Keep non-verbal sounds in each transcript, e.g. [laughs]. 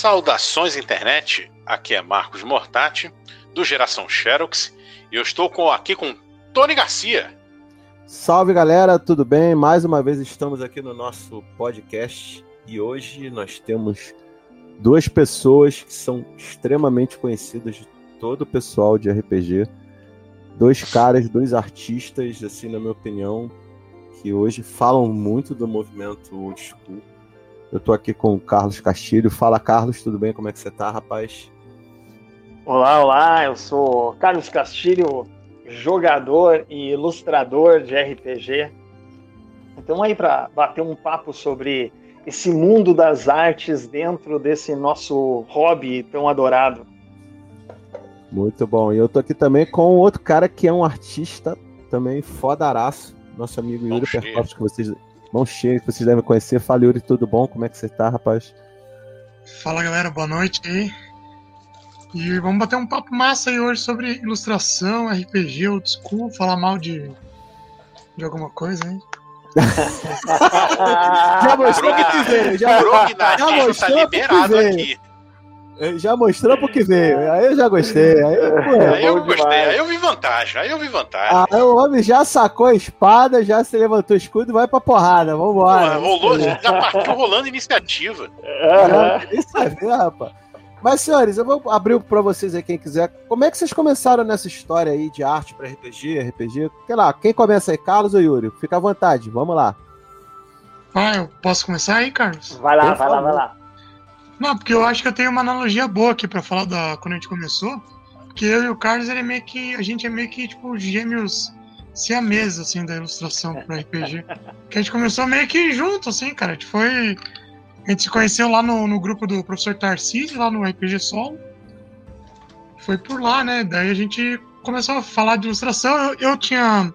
Saudações internet, aqui é Marcos Mortati, do Geração Xerox, e eu estou com, aqui com Tony Garcia. Salve galera, tudo bem? Mais uma vez estamos aqui no nosso podcast e hoje nós temos duas pessoas que são extremamente conhecidas de todo o pessoal de RPG. Dois caras, dois artistas, assim, na minha opinião, que hoje falam muito do movimento old school. Eu tô aqui com o Carlos Castilho. Fala, Carlos, tudo bem? Como é que você tá, rapaz? Olá, olá, eu sou Carlos Castilho, jogador e ilustrador de RPG. Então aí para bater um papo sobre esse mundo das artes dentro desse nosso hobby tão adorado. Muito bom. E eu tô aqui também com outro cara que é um artista também fodaraço, nosso amigo Yuri Perkowski, que vocês mão cheia, que vocês devem conhecer. Fala, Yuri, tudo bom? Como é que você tá, rapaz? Fala, galera, boa noite aí. E vamos bater um papo massa aí hoje sobre ilustração, RPG, old school, falar mal de, de alguma coisa, hein? [laughs] já mostrou que veio, já, já mostrou tá liberado aqui. Já mostrou porque veio. Aí eu já gostei. Aí, pô, aí eu gostei. Demais. Aí eu vi vantagem. Aí eu vi vantagem. Aí o homem já sacou a espada, já se levantou o escudo e vai pra porrada. Vambora. Pô, rolou, já partiu rolando iniciativa. Uhum. Isso aí, rapaz. Mas, senhores, eu vou abrir para vocês aí, quem quiser. Como é que vocês começaram nessa história aí de arte para RPG, RPG? Sei lá, quem começa aí, Carlos ou Yuri? Fica à vontade, vamos lá. Ah, eu posso começar aí, Carlos? Vai lá, vai lá, vai lá. Não, porque eu acho que eu tenho uma analogia boa aqui para falar da quando a gente começou. Que eu e o Carlos, ele é meio que. A gente é meio que, tipo, gêmeos mesa assim, da ilustração pro RPG. que a gente começou meio que junto, assim, cara. A gente foi a gente se conheceu lá no, no grupo do professor Tarcísio, lá no RPG Solo. Foi por lá, né? Daí a gente começou a falar de ilustração. Eu, eu tinha.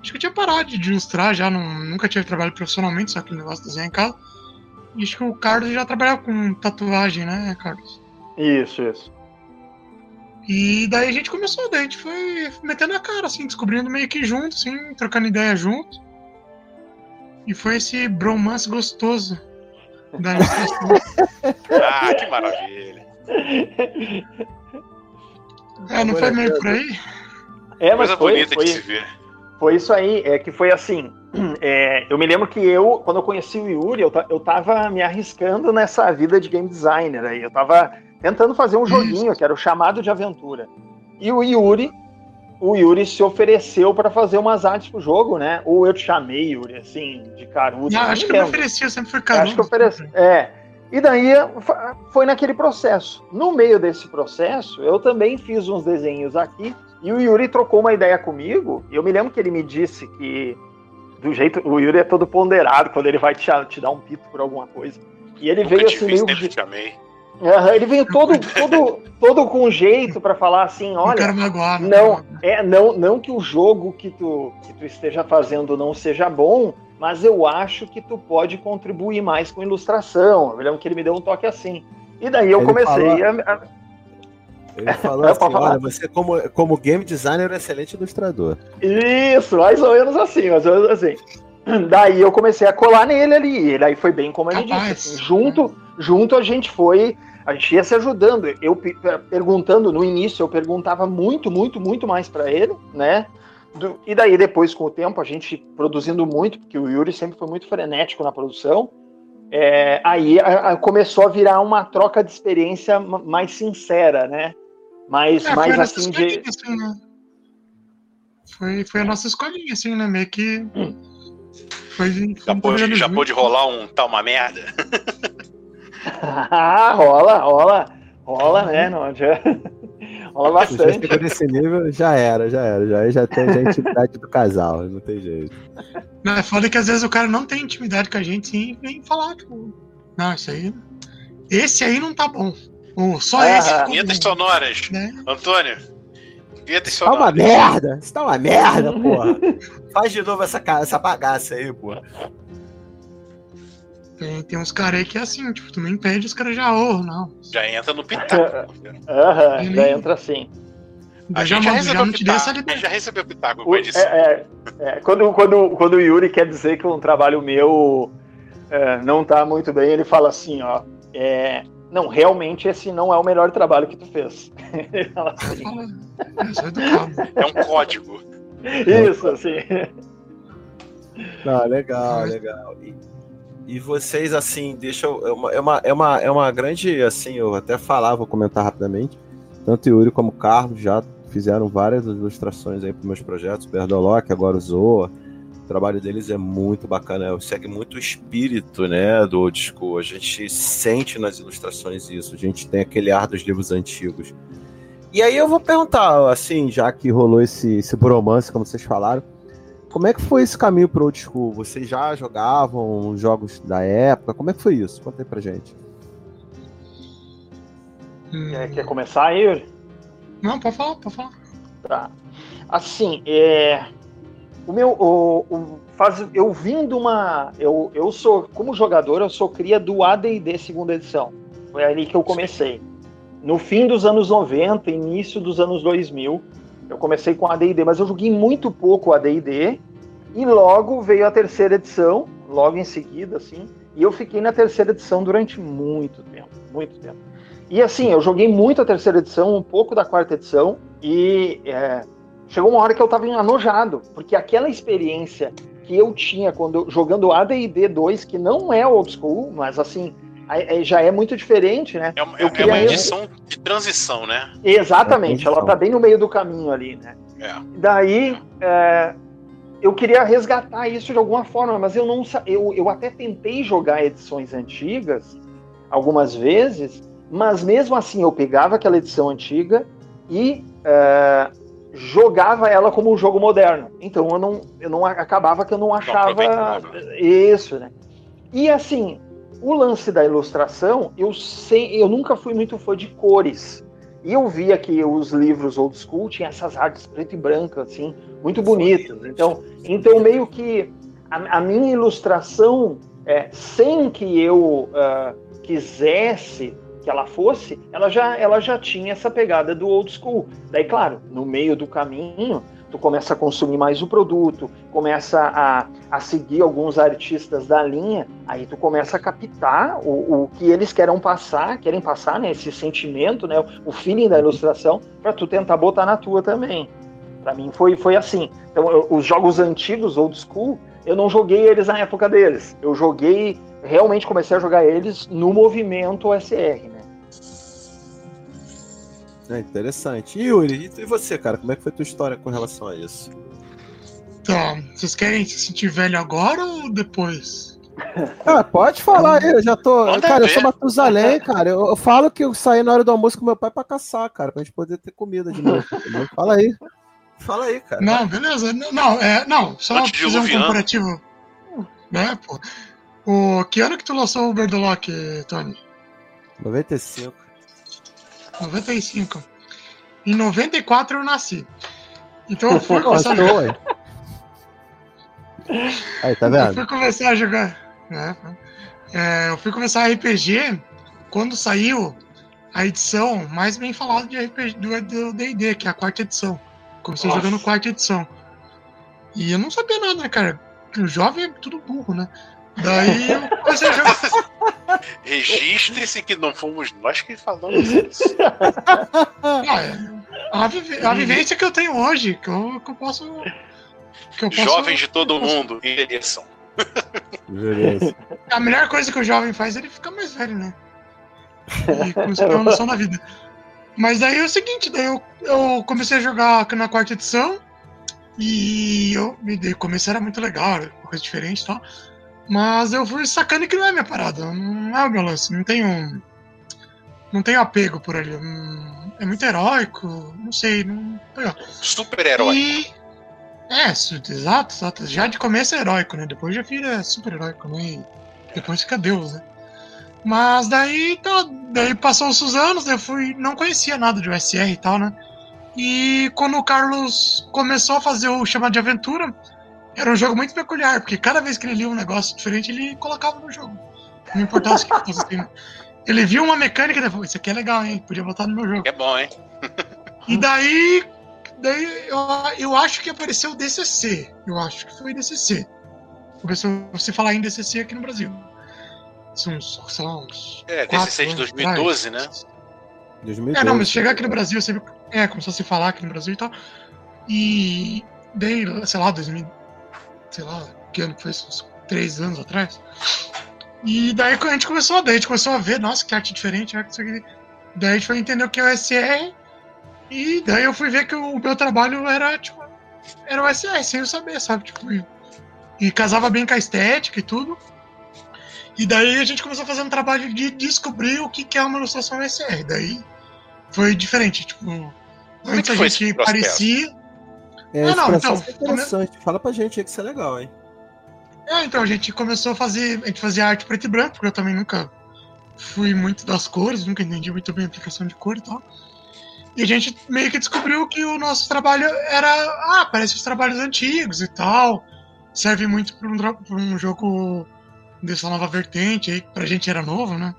Acho que eu tinha parado de ilustrar já, não, nunca tive trabalho profissionalmente, só aquele negócio de desenhar em casa. Acho que o Carlos já trabalhava com tatuagem, né, Carlos? Isso, isso. E daí a gente começou, daí a gente foi metendo a cara, assim, descobrindo meio que junto, assim, trocando ideia junto. E foi esse bromance gostoso da [laughs] Ah, que maravilha. É, não foi meio por aí? É, mas Coisa foi, bonita foi, de se ver. Foi isso aí, é que foi assim. [clears throat] É, eu me lembro que eu, quando eu conheci o Yuri, eu, eu tava me arriscando nessa vida de game designer aí. Eu tava tentando fazer um joguinho que era o chamado de aventura. E o Yuri o Yuri se ofereceu para fazer umas artes pro jogo, né? Ou eu te chamei, Yuri, assim, de carudo. Não, acho que eu me ofereci, eu sempre fui carudo. Acho que ofereci. É. E daí foi naquele processo. No meio desse processo, eu também fiz uns desenhos aqui e o Yuri trocou uma ideia comigo. E eu me lembro que ele me disse que do jeito o Yuri é todo ponderado quando ele vai te, te dar um pito por alguma coisa. E ele Nunca veio assim meio de... chamei. Uhum, ele veio todo, todo, todo com jeito para falar assim, olha, magoar, não, é não, não que o jogo que tu, que tu esteja fazendo não seja bom, mas eu acho que tu pode contribuir mais com ilustração. Eu lembro que ele me deu um toque assim. E daí eu ele comecei falou, a, Ele falou assim, olha, você como, como game designer é um excelente ilustrador. Isso, mais ou menos assim, mais ou menos assim. Daí eu comecei a colar nele ali. Ele aí foi bem como ele Capaz. disse. Assim, junto, junto a gente foi. A gente ia se ajudando. Eu perguntando no início, eu perguntava muito, muito, muito mais para ele, né? Do, e daí depois, com o tempo, a gente produzindo muito, porque o Yuri sempre foi muito frenético na produção. É, aí a, a, começou a virar uma troca de experiência mais sincera, né? Mais, é, mais assim de. Assim, né? Foi, foi a nossa escolinha, assim, né? Meio que. Hum foi, já, pôde, já pôde rolar um tal uma merda? ah, rola, rola. Rola, né? Não, já... [laughs] Rola bastante. Já nesse nível, já era, já era. Já, já tem a intimidade do casal, não tem jeito. Não, é foda que às vezes o cara não tem intimidade com a gente sim, e vem falar, tipo, não, isso aí. Esse aí não tá bom. Ou só ah, esse. Vinhetas sonoras. Né? Antônio, Vinhetas Tá uma merda! Isso tá uma merda, porra! [laughs] Faz de novo essa, essa bagaça aí, porra. Tem, tem uns caras aí que é assim, tipo, tu não impede, os caras já orram, não. Já entra no pitaco. [laughs] Aham, uhum, já entra assim. A já, já, já não te deu essa liberdade. já recebeu pitaco o, é, é, é, quando, quando, quando o Yuri quer dizer que um trabalho meu é, não tá muito bem, ele fala assim, ó. é, não, realmente esse não é o melhor trabalho que tu fez. [laughs] assim. é um código. Isso, assim. Não, legal, legal. E, e vocês, assim, deixam. É uma, é, uma, é, uma, é uma grande. Assim, eu até falava, vou comentar rapidamente. Tanto Yuri como Carlos já fizeram várias ilustrações aí para meus projetos. Berdolock, agora o Zoa. O trabalho deles é muito bacana, segue muito o espírito né, do old school. A gente sente nas ilustrações isso, a gente tem aquele ar dos livros antigos. E aí eu vou perguntar, assim, já que rolou esse, esse bromance, como vocês falaram, como é que foi esse caminho pro old school? Vocês já jogavam jogos da época? Como é que foi isso? Conta aí pra gente. Quer, quer começar, Yuri? Não, pode falar, pode falar. Tá. Assim, é, o meu, o, o, faz, eu vim de uma, eu, eu sou, como jogador, eu sou cria do AD&D segunda edição. Foi ali que eu comecei. No fim dos anos 90, início dos anos 2000, eu comecei com AD&D, mas eu joguei muito pouco AD&D e logo veio a terceira edição, logo em seguida, assim, e eu fiquei na terceira edição durante muito tempo, muito tempo. E assim, eu joguei muito a terceira edição, um pouco da quarta edição, e é, chegou uma hora que eu estava enojado, porque aquela experiência que eu tinha quando jogando AD&D 2, que não é old school, mas assim, já é muito diferente, né? É uma, é uma edição de transição, né? Exatamente, é ela tá bem no meio do caminho ali, né? É. Daí, é, eu queria resgatar isso de alguma forma, mas eu não eu, eu até tentei jogar edições antigas algumas vezes, mas mesmo assim eu pegava aquela edição antiga e é, jogava ela como um jogo moderno. Então eu não, eu não acabava que eu não achava não isso, né? E assim, o lance da ilustração, eu sei, eu nunca fui muito fã de cores. E eu via que os livros old school tinham essas artes preto e branco, assim, muito bonitas. Então, então meio que a, a minha ilustração, é, sem que eu uh, quisesse que ela fosse, ela já, ela já tinha essa pegada do old school. Daí, claro, no meio do caminho, tu começa a consumir mais o produto, começa a, a seguir alguns artistas da linha, aí tu começa a captar o, o que eles querem passar, querem passar, né, esse sentimento, né, o feeling da ilustração, para tu tentar botar na tua também. Para mim foi, foi assim. Então, eu, os jogos antigos, old school, eu não joguei eles na época deles. Eu joguei, realmente comecei a jogar eles no movimento OSR, né? É interessante. E Yuri, e você, cara, como é que foi a tua história com relação a isso? Tá, vocês querem se sentir velho agora ou depois? [laughs] Ah, pode falar aí, eu já tô. Manda cara, ver. eu sou Matusalém, cara. Eu, eu, falo que eu saí na hora do almoço com meu pai pra caçar, cara, pra gente poder ter comida de novo. [laughs] Fala aí. Fala aí, cara. Não, beleza. Não, é, não só Antes fazer um comparativo. Né, pô. O, que ano que tu lançou o Berdolock, Tony? 95. 95. Em 94 eu nasci. Então eu fui [laughs] começar a jogar. Aí, tá vendo? Eu fui começar a jogar. É, é, eu fui começar RPG quando saiu a edição mais bem falada de RPG do DD, que é a quarta edição. Comecei Nossa. jogando quarta edição. E eu não sabia nada, né, cara? O jovem é tudo burro, né? Daí eu comecei a jogar. [laughs] Registre-se que não fomos nós que falamos isso. [laughs] É. a, vive, a, vivência que eu tenho hoje, que eu, que eu posso. Que eu posso Jovens de todo mundo, envelheçam. [laughs] A melhor coisa que o jovem faz é ele ficar mais velho, né? E começar a ter uma noção da vida. Mas daí é o seguinte, daí eu, eu comecei a jogar na quarta edição e eu me dei, começo era muito legal, uma coisa diferente e tal. Mas eu fui sacando que não é minha parada, não é o meu lance, não tenho. Não tenho apego por ali. É muito heróico, não sei. Não... Super-heróico. E... É, exato, exato. Já de começo é heróico, né? Depois já vira super-heróico, né? E depois fica Deus, né? Mas daí, tá, daí passou os anos, eu fui. Não conhecia nada de USR e tal, né? E quando o Carlos começou a fazer o chamado de aventura, era um jogo muito peculiar, porque cada vez que ele lia um negócio diferente, ele colocava no jogo. Não importava o que fosse assim. [laughs] Ele viu uma mecânica e falou, isso aqui é legal, hein? Podia botar no meu jogo. É bom, hein? e daí, daí eu, eu acho que apareceu o DCC. Eu acho que foi DCC. Começou você falar em DCC aqui no Brasil. uns, sei lá, uns É, quatro DCC de anos 2012, né? atrás. 2012. É, não, mas chegar aqui no Brasil, sempre, é, começou a se falar aqui no Brasil e tal. E daí, sei lá, 2000, sei lá, que ano que foi isso? Uns três anos atrás. E daí a gente começou, daí a gente começou a ver, nossa, que arte diferente, arte isso aqui. Daí a gente foi entender o que é o SR. E daí eu fui ver que o meu trabalho era, tipo, era o SR, sem eu saber, sabe? Tipo, e, e casava bem com a estética e tudo. E daí a gente começou a fazer um trabalho de descobrir o que que é uma ilustração SR. Daí foi diferente, tipo, é antes a gente parecia. É, Ah, não, então, é interessante. Fala pra gente aí que isso é legal, hein? É, então a gente começou a fazer, a gente fazia arte preto e branco, porque eu também nunca fui muito das cores, nunca entendi muito bem a aplicação de cor e tal. E a gente meio que descobriu que o nosso trabalho era, ah, parece os trabalhos antigos e tal. Serve muito para um, pra um jogo dessa nova vertente aí, que pra gente era novo, né?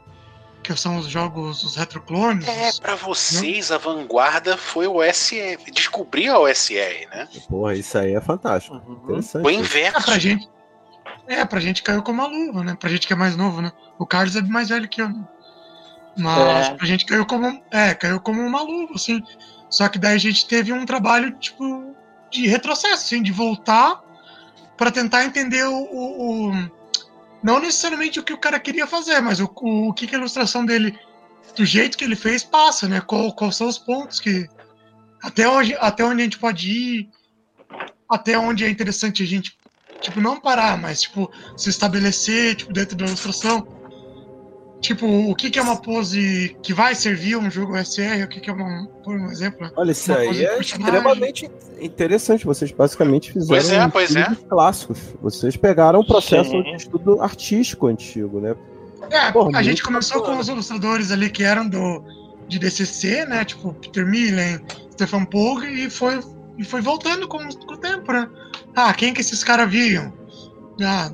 Que são os jogos, os retroclones. É, pra vocês a vanguarda foi o SR. Descobrir a OSR, né? Porra, isso aí é fantástico. Uhum. Interessante. Foi É, inverso. pra gente. É, pra gente caiu como uma luva, né? Pra gente que é mais novo, né? O Carlos é mais velho que eu. né? Mas É. pra gente caiu como. É, caiu como uma luva, assim. Só que daí a gente teve um trabalho, tipo, de retrocesso, assim, de voltar pra tentar entender o. o- o- não necessariamente o que o cara queria fazer, mas o, o, o que, que a ilustração dele, do jeito que ele fez, passa, né? Qual, quais são os pontos que. Até onde, até onde a gente pode ir, até onde é interessante a gente tipo, não parar, mas, tipo, se estabelecer, tipo, dentro da ilustração. Tipo, o que, que é uma pose que vai servir um jogo SR, o que, que é uma, por um exemplo? Olha, isso aí é extremamente interessante. Vocês basicamente fizeram Pois é, pois é. clássicos. Vocês pegaram um processo Sim. de estudo artístico antigo, né? É, Porra, a gente começou bacana. com os ilustradores ali que eram do de DCC, né? Tipo, Peter Millen, Stefan Pogue, e foi, e foi voltando com, com o tempo, né? Ah, quem que esses caras viam? Ah,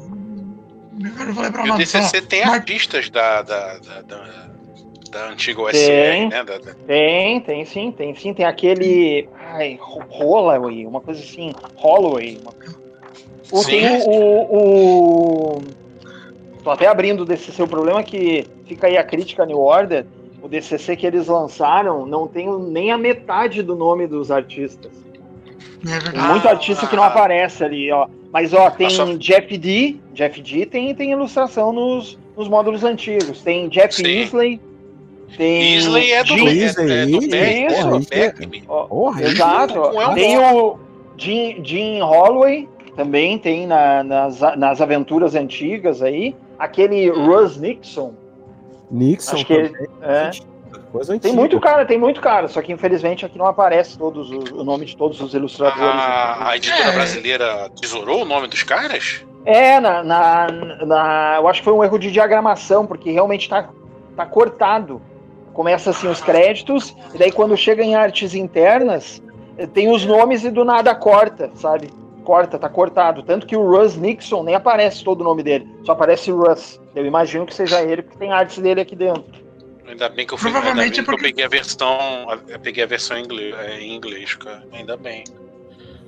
eu vou lembrar o E. DCC tem Mar- artistas da, da, da, da, da antiga OSR, Tem. né? Da- da- Tem, tem sim, tem sim. Tem aquele. Ai, Ho- Holloway, uma coisa assim. Holloway. Uma... O, Sim. tem o, o, o- Tô até abrindo o DCC. O problema é que fica aí a crítica New Order. O DCC que eles lançaram não tem nem a metade do nome dos artistas. É verdade. muito artista que não Ah. aparece ali, ó. Mas ó, tem Jeff D. Jeff D tem, tem ilustração nos, nos módulos antigos. Tem Jeff Sim. Isley. Tem Isley é do, Jim- é, Isley, é do Isley, porra, isso é- ó, Porra, Exato. ó. Tem o Jim, Jim Holloway, também tem na- nas, nas aventuras antigas aí. Aquele Russ Nixon. Nixon Acho que ele- é. Coisa Tem antiga. muito cara, tem muito cara. Só que infelizmente aqui não aparece todos os- o nome de todos os ilustradores. A, a editora É. brasileira tesourou o nome dos caras? É, na, na, na- eu acho que foi um erro de diagramação, porque realmente tá, tá cortado. Começa assim os créditos, e daí quando chega em artes internas, eh, tem os nomes e do nada corta, sabe? Corta, tá cortado. Tanto que o Russ Nixon nem aparece todo o nome dele, só aparece Russ. Eu imagino que seja ele, porque tem artes dele aqui dentro. Ainda bem que eu fui, Provavelmente ainda bem é que eu porque- peguei a versão, eu peguei a versão em inglês, é, em inglês, cara. Ainda bem.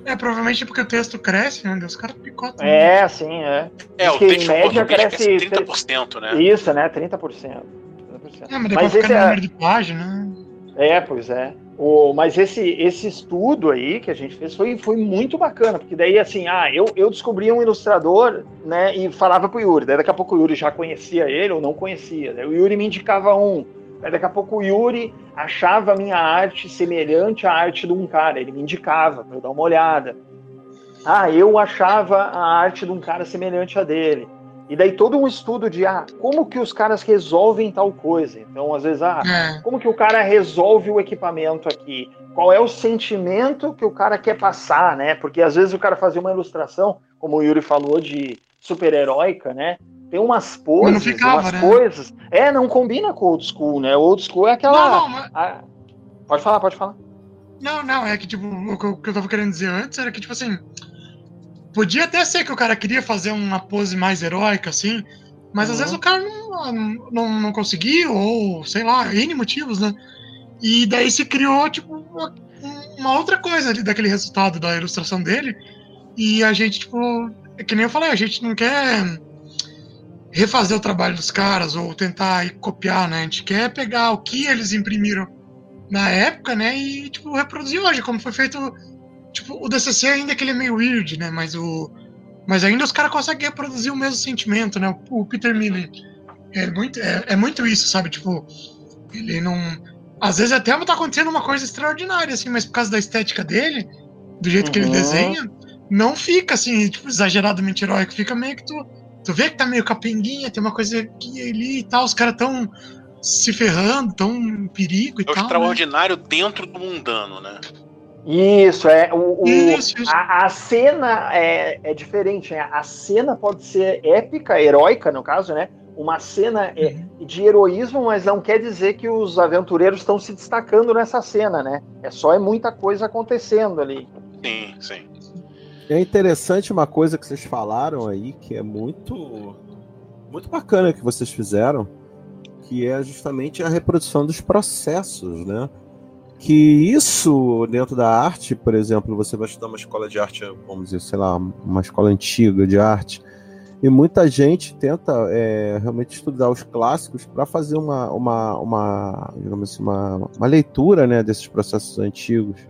É, provavelmente porque o texto cresce, né? Os caras picotam. É, assim, é. É, o que, em texto em média, cresce- cresce 30%, né? Isso, né? 30%. 30%. É, mas depois Mas fica esse no é- número de página, né? É, pois é. O, mas esse, esse estudo aí que a gente fez foi, foi muito bacana, porque daí assim, ah, eu, eu descobri um ilustrador, né, e falava pro Yuri, daí daqui a pouco o Yuri já conhecia ele ou não conhecia, daí o Yuri me indicava um, daí daqui a pouco o Yuri achava a minha arte semelhante à arte de um cara, ele me indicava para eu dar uma olhada. Ah, eu achava a arte de um cara semelhante a dele. E daí todo um estudo de, ah, como que os caras resolvem tal coisa. Então, às vezes, ah, É. como que o cara resolve o equipamento aqui? Qual é o sentimento que o cara quer passar, né? Porque às vezes o cara fazia uma ilustração, como o Yuri falou, de super-heróica, né? Tem umas poses, ficava, umas né? coisas. É, não combina com old school, né? Old school é aquela. Não, não, mas- Ah, Pode falar, pode falar. não, não, é que tipo, o que eu, o que eu tava querendo dizer antes era que, tipo assim, podia até ser que o cara queria fazer uma pose mais heróica, assim, mas às Uhum. vezes o cara não, não, não conseguiu, ou sei lá, N motivos, né? E daí se criou, tipo, uma, uma outra coisa ali daquele resultado da ilustração dele. E a gente, tipo, é que nem eu falei, a gente não quer refazer o trabalho dos caras ou tentar copiar, né? A gente quer pegar o que eles imprimiram na época, né? E, tipo, reproduzir hoje, como foi feito. Tipo, o DCC ainda que ele é meio weird, né? Mas o. Mas ainda os caras conseguem reproduzir o mesmo sentimento, né? O, Peter Miller. É muito, é, é, muito isso, sabe? Tipo, ele não. Às vezes até tá acontecendo uma coisa extraordinária, assim, mas por causa da estética dele, do jeito uhum. que ele uhum. desenha, não fica assim, tipo, exageradamente heróico. Fica meio que tu. Tu vê que tá meio capenguinha, tem uma coisa aqui ali e tal, os caras tão se ferrando, tão em perigo e é tal. É extraordinário né? dentro do mundano, né? Isso, é. O, o isso, isso. A, a, cena é, é diferente, né? A cena pode ser épica, heróica, no caso, né? Uma cena é, uhum. de heroísmo, mas não quer dizer que os aventureiros estão se destacando nessa cena, né? É só é muita coisa acontecendo ali. Sim, sim. É interessante uma coisa que vocês falaram aí, que é muito, muito bacana que vocês fizeram, que é justamente a reprodução dos processos, né? Que isso dentro da arte, por exemplo, você vai estudar uma escola de arte, vamos dizer, sei lá, uma escola antiga de arte, e muita gente tenta é, realmente estudar os clássicos para fazer uma, uma, uma, digamos assim, uma, uma leitura né, desses processos antigos.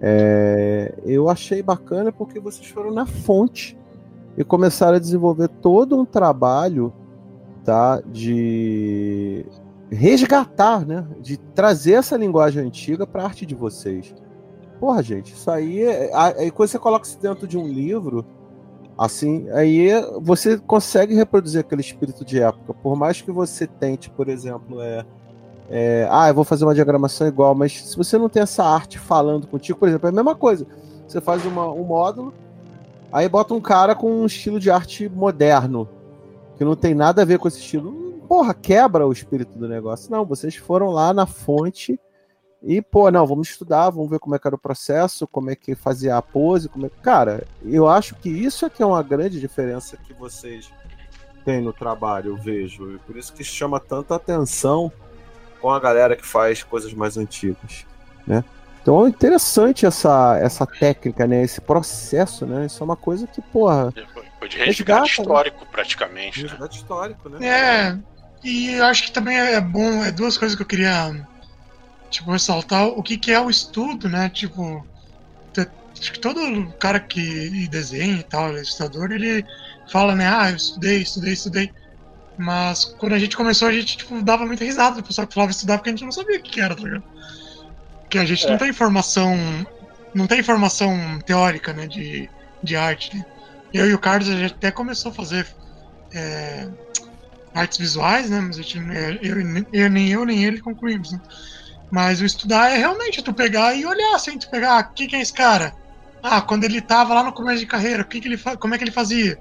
É, eu achei bacana porque vocês foram na fonte e começaram a desenvolver todo um trabalho tá, de resgatar, né, de trazer essa linguagem antiga para a arte de vocês. Porra, gente, isso aí, é, aí quando você coloca isso dentro de um livro, assim, aí você consegue reproduzir aquele espírito de época. Por mais que você tente, por exemplo, é, é, ah, eu vou fazer uma diagramação igual, mas se você não tem essa arte falando contigo, por exemplo, é a mesma coisa. Você faz uma, um módulo, aí bota um cara com um estilo de arte moderno, que não tem nada a ver com esse estilo. Porra, quebra o espírito do negócio. Não, vocês foram lá na fonte e, pô, não, vamos estudar, vamos ver como é que era o processo, como é que fazia a pose, como é... Cara, eu acho que isso é que é uma grande diferença que vocês têm no trabalho, eu vejo. E por isso que chama tanta atenção com a galera que faz coisas mais antigas, né? Então é interessante essa, essa técnica, né? Esse processo, né? Isso é uma coisa que, porra. Foi de resgate resgata, né? histórico, né? praticamente. Resgate né? histórico, né? É. E eu acho que também é bom, é duas coisas que eu queria tipo, ressaltar. O que, que é o estudo, né? Tipo, acho que todo cara que desenha e tal, ilustrador, ele fala, né? Ah, eu estudei, estudei, estudei. Mas quando a gente começou, a gente tipo, dava muita risada do pessoal que falava estudar porque a gente não sabia o que era, tá ligado? Porque a gente é. não tem informação. Não tem informação teórica, né, de, de arte, né? Eu e o Carlos a gente até começou a fazer é, artes visuais, né? Mas a gente, é, eu, eu, nem eu nem ele concluímos, né? Mas o estudar é realmente tu pegar e olhar, assim, tu pegar, o ah, que, que é esse cara? Ah, quando ele tava lá no começo de carreira, o que, que ele como é que ele fazia?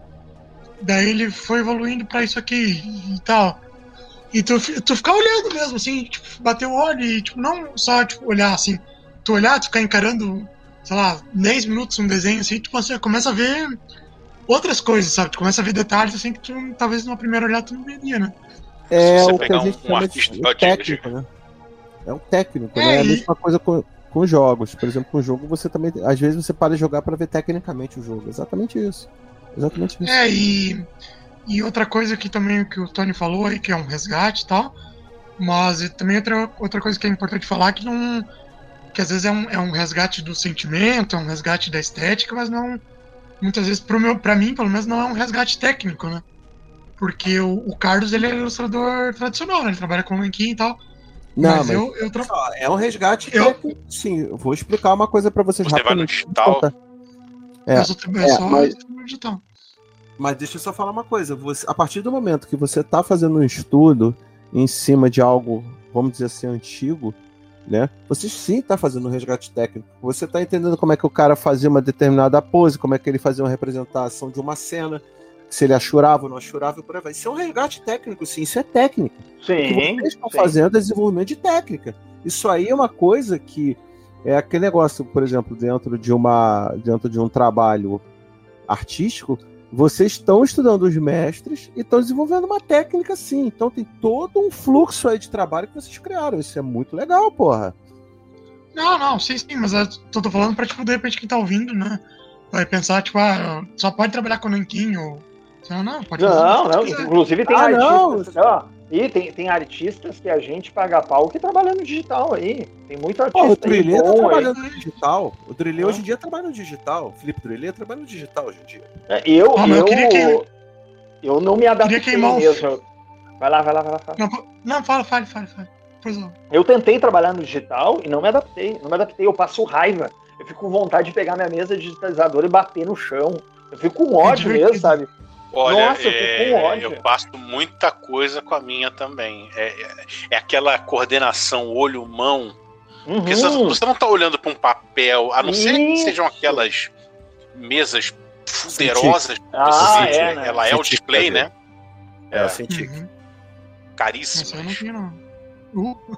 Daí ele foi evoluindo para isso aqui e tal. E tu, tu ficar olhando mesmo, assim, tipo, bater o olho e, tipo, não só, tipo, olhar, assim, tu olhar, tu ficar encarando, sei lá, 10 minutos um desenho, assim, tu começa a ver outras coisas, sabe? Tu começa a ver detalhes, assim, que tu, talvez numa primeira olhada tu não veria, né? É o que a gente um, chama um de técnico, né? É um técnico, é, né? É a mesma coisa com, com jogos. Por exemplo, com jogo você também, às vezes você para de jogar para ver tecnicamente o jogo. Exatamente isso. Exatamente isso. É, e, e outra coisa que também que o Tony falou aí, que é um resgate e tal, mas também outra, outra coisa que é importante falar que não. que às vezes é um, é um resgate do sentimento, é um resgate da estética, mas não. Muitas vezes, pro meu, pra mim, pelo menos, não é um resgate técnico, né? Porque o, o Carlos ele é ilustrador tradicional, né? Ele trabalha com Linkin e tal. Não, mas, mas eu, eu tra... é um resgate eu... técnico. Sim, vou explicar uma coisa para vocês Você vai no digital. É, eu é, só mas... digital. Mas deixa eu só falar uma coisa. Você, a partir do momento que você está fazendo um estudo em cima de algo, vamos dizer assim, antigo, né? Você sim está fazendo um resgate técnico. Você está entendendo como é que o cara fazia uma determinada pose, como é que ele fazia uma representação de uma cena, se ele achurava ou não achurava, por aí vai. Isso é um resgate técnico, sim. Isso é técnica. Sim. O que vocês estão fazendo é desenvolvimento de técnica. Isso aí é uma coisa que é aquele negócio, por exemplo, dentro de uma dentro de um trabalho artístico, vocês estão estudando os mestres e estão desenvolvendo uma técnica sim. Então tem todo um fluxo aí de trabalho que vocês criaram. Isso é muito legal, porra. Não, não, sim, sim, mas eu tô, tô falando pra, tipo, de repente quem tá ouvindo, né? Vai pensar, tipo, ah, só pode trabalhar com o Nankin ou, Não, não, pode Não, não. Inclusive tem Ah, não. artistas. Ó, e tem, tem artistas que a gente paga pau que trabalham no digital aí. Tem muito artista Pô, o Trilê tá bom aí. trabalhando no digital. O Trilê Ah. hoje em dia trabalha no digital. O Felipe Trilê trabalha no digital hoje em dia. É, Eu, Ah, eu eu, queria que- eu não me adaptei queimar mesmo. Vai lá, vai lá, vai lá. Fala. Não, não, fala, fale, fale, fale. Pois não. Eu tentei trabalhar no digital e não me adaptei. Não me adaptei, eu passo raiva. Eu fico com vontade de pegar minha mesa digitalizadora e bater no chão. Eu fico com ódio divertido. mesmo, sabe? Olha, Nossa, é, eu passo muita coisa com a minha também. É, é- é aquela coordenação olho-mão. Porque você, Uhum. você não tá olhando para um papel, a não ser que sejam aquelas mesas fuderosas. Ah, você- é, né? Ela é o display, né? É, eu senti. Uhum. Eu Caríssimo. não tinha, não. Uh,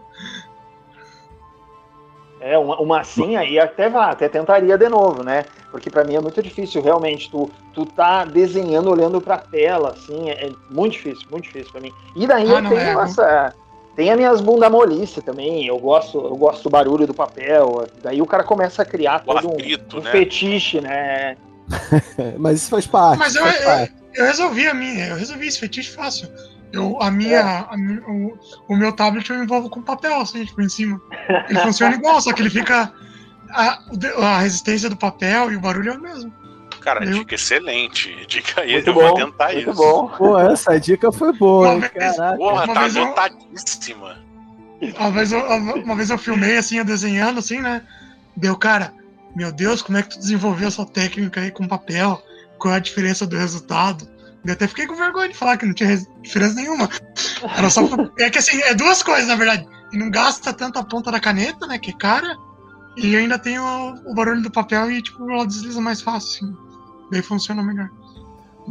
É, uma, uma assim aí até vá, até tentaria de novo, né? Porque pra mim é muito difícil, realmente. Tu, tu tá desenhando olhando pra tela, assim, é, é muito difícil, muito difícil pra mim. E daí Ah, eu tenho é, essa. Tem as minhas bunda molice também, eu gosto, eu gosto do barulho do papel. Daí o cara começa a criar O todo um, atrito, um né? fetiche, né? [laughs] Mas isso faz parte. Mas eu, faz parte. eu, eu resolvi a minha, eu resolvi esse fetiche fácil. Eu, a minha, a o, o meu tablet eu envolvo com papel, assim, tipo, em cima. Ele [laughs] funciona igual, só que ele fica. A, a resistência do papel e o barulho é o mesmo. Cara, Eu- dica excelente. Dica aí, Muito eu vou bom, tentar muito isso. bom. Pô, essa dica foi boa? Uma vez-. Porra, Uma tá vez eu- anotadíssima. Uma vez, eu, uma vez eu filmei assim, eu desenhando assim, né? Deu, cara, meu Deus, como é que tu desenvolveu essa técnica aí com papel? Qual é a diferença do resultado? Eu até fiquei com vergonha de falar que não tinha diferença nenhuma. Era só. [laughs] É que assim, é duas coisas, na verdade. E não gasta tanto a ponta da caneta, né? Que é cara. E ainda tem o, o barulho do papel e, tipo, ela desliza mais fácil, assim. Daí funciona melhor.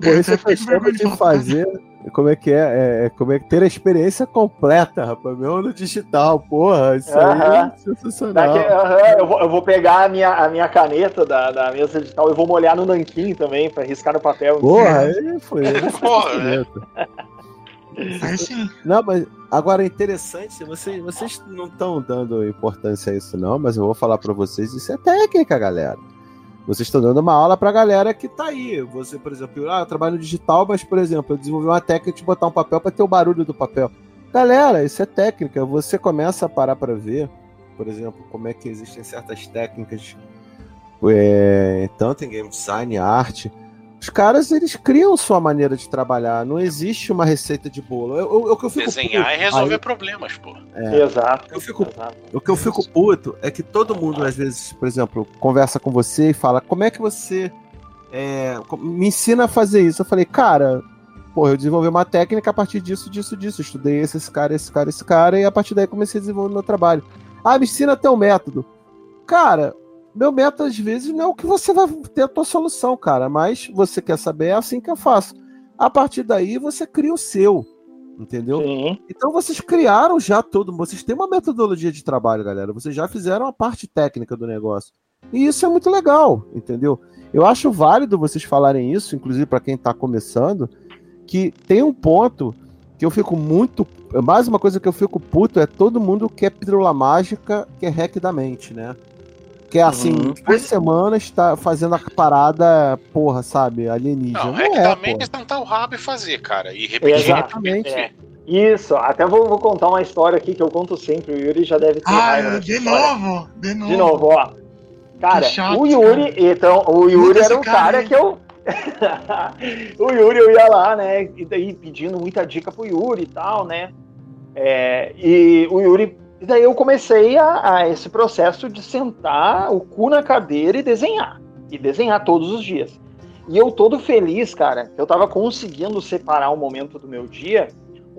É fiquei com questão vergonha de fazer. Como é que é? É, é Como é que ter a experiência completa, rapaz? Mesmo no digital, porra. Isso aí Aham. é sensacional. Daqui- aham, eu, vou, eu vou pegar a minha, a minha caneta da, da mesa digital e vou molhar no nanquim também, pra riscar no papel. Porra, aí foi. Porra, sim. Não, mas agora é interessante, vocês, vocês não estão dando importância a isso, não, mas eu vou falar pra vocês, isso é técnica, galera. Vocês estão dando uma aula pra galera que tá aí. Você, por exemplo, ah, eu trabalho no digital, mas, por exemplo, eu desenvolvi uma técnica de botar um papel pra ter o barulho do papel. Galera, isso é técnica. Você começa a parar pra ver, por exemplo, como é que existem certas técnicas, é, tanto em game design, arte. Os caras, eles criam sua maneira de trabalhar. Não existe uma receita de bolo. Eu, eu, eu, que eu fico Desenhar puto. e resolver Aí- problemas, pô. Exato. Eu fico exato. o que eu fico puto é que todo mundo, às vezes, por exemplo, conversa com você e fala: como é que você é, me ensina a fazer isso? Eu falei, cara, porra, eu desenvolvi uma técnica a partir disso, disso, disso. Estudei esse, esse cara, esse cara, esse cara, e a partir daí comecei a desenvolver meu trabalho. Ah, me ensina teu método. Cara, meu método, às vezes, não é o que você vai ter a tua solução, cara, mas você quer saber, é assim que eu faço. A partir daí, você cria o seu. Entendeu? Sim. Então vocês criaram já tudo, vocês têm uma metodologia de trabalho, galera. Vocês já fizeram a parte técnica do negócio. E isso é muito legal, entendeu? Eu acho válido vocês falarem isso, inclusive para quem está começando, que tem um ponto que eu fico muito. Mais uma coisa que eu fico puto é todo mundo quer pílula mágica, que é hack da mente, né? Que é assim, Uhum. duas semanas tá fazendo a parada, porra, sabe, alienígena. Não, Não, é que é, também é sentar o rabo e fazer, cara. E repetir. Exatamente. É. Isso, até vou, vou contar uma história aqui que eu conto sempre. O Yuri já deve ter Ah, de novo, de novo. De novo, ó. Cara, chato, o Yuri, então, o Yuri Muda era um cara cara que eu. [laughs] o Yuri, eu ia lá, né? E daí pedindo muita dica pro Yuri e tal, né? É, e o Yuri. E daí eu comecei a, a esse processo de sentar o cu na cadeira e desenhar. E desenhar todos os dias. E eu todo feliz, cara, eu tava conseguindo separar um momento do meu dia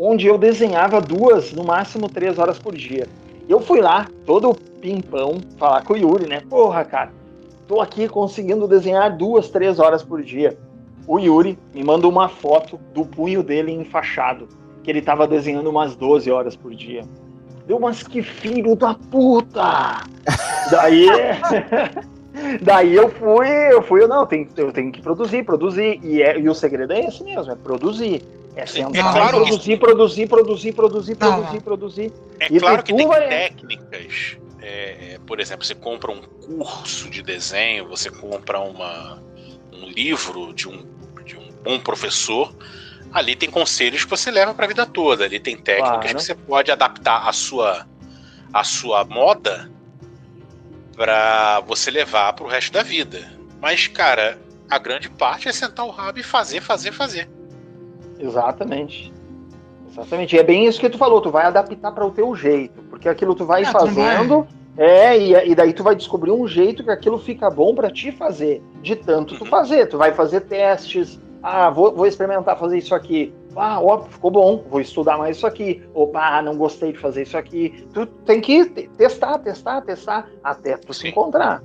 onde eu desenhava duas, no máximo três horas por dia. Eu fui lá, todo pimpão, falar com o Yuri, né? Porra, cara, tô aqui conseguindo desenhar duas, três horas por dia. O Yuri me mandou uma foto do punho dele enfaixado, que ele tava desenhando umas 12 horas por dia. Deu, mas que filho da puta! Daí. [laughs] Daí eu fui, eu fui, eu não, tem, eu tenho que produzir, produzir. E, é, e o segredo é esse mesmo, é produzir. É sentar É claro que- produzir, produzir, produzir, produzir, Não, produzir, produzir. É E claro que tem vai- técnicas. é, é, por exemplo, você compra um curso de desenho, você compra uma, um livro de um, de um bom professor, ali tem conselhos que você leva para a vida toda, ali tem técnicas claro. que você pode adaptar a sua a sua moda para você levar para o resto da vida. Mas cara, a grande parte é sentar o rabo e fazer, fazer, fazer. Exatamente. Exatamente. E é bem isso que tu falou, tu vai adaptar para o teu jeito, porque aquilo tu vai é, fazendo, é, e, e, daí tu vai descobrir um jeito que aquilo fica bom para te fazer, de tanto tu uhum. fazer. Tu vai fazer testes, ah, vou, vou experimentar fazer isso aqui. Ah, ó, ficou bom, vou estudar mais isso aqui. Opa, não gostei de fazer isso aqui. Tu tem que testar, testar, testar, até tu Sim. se encontrar.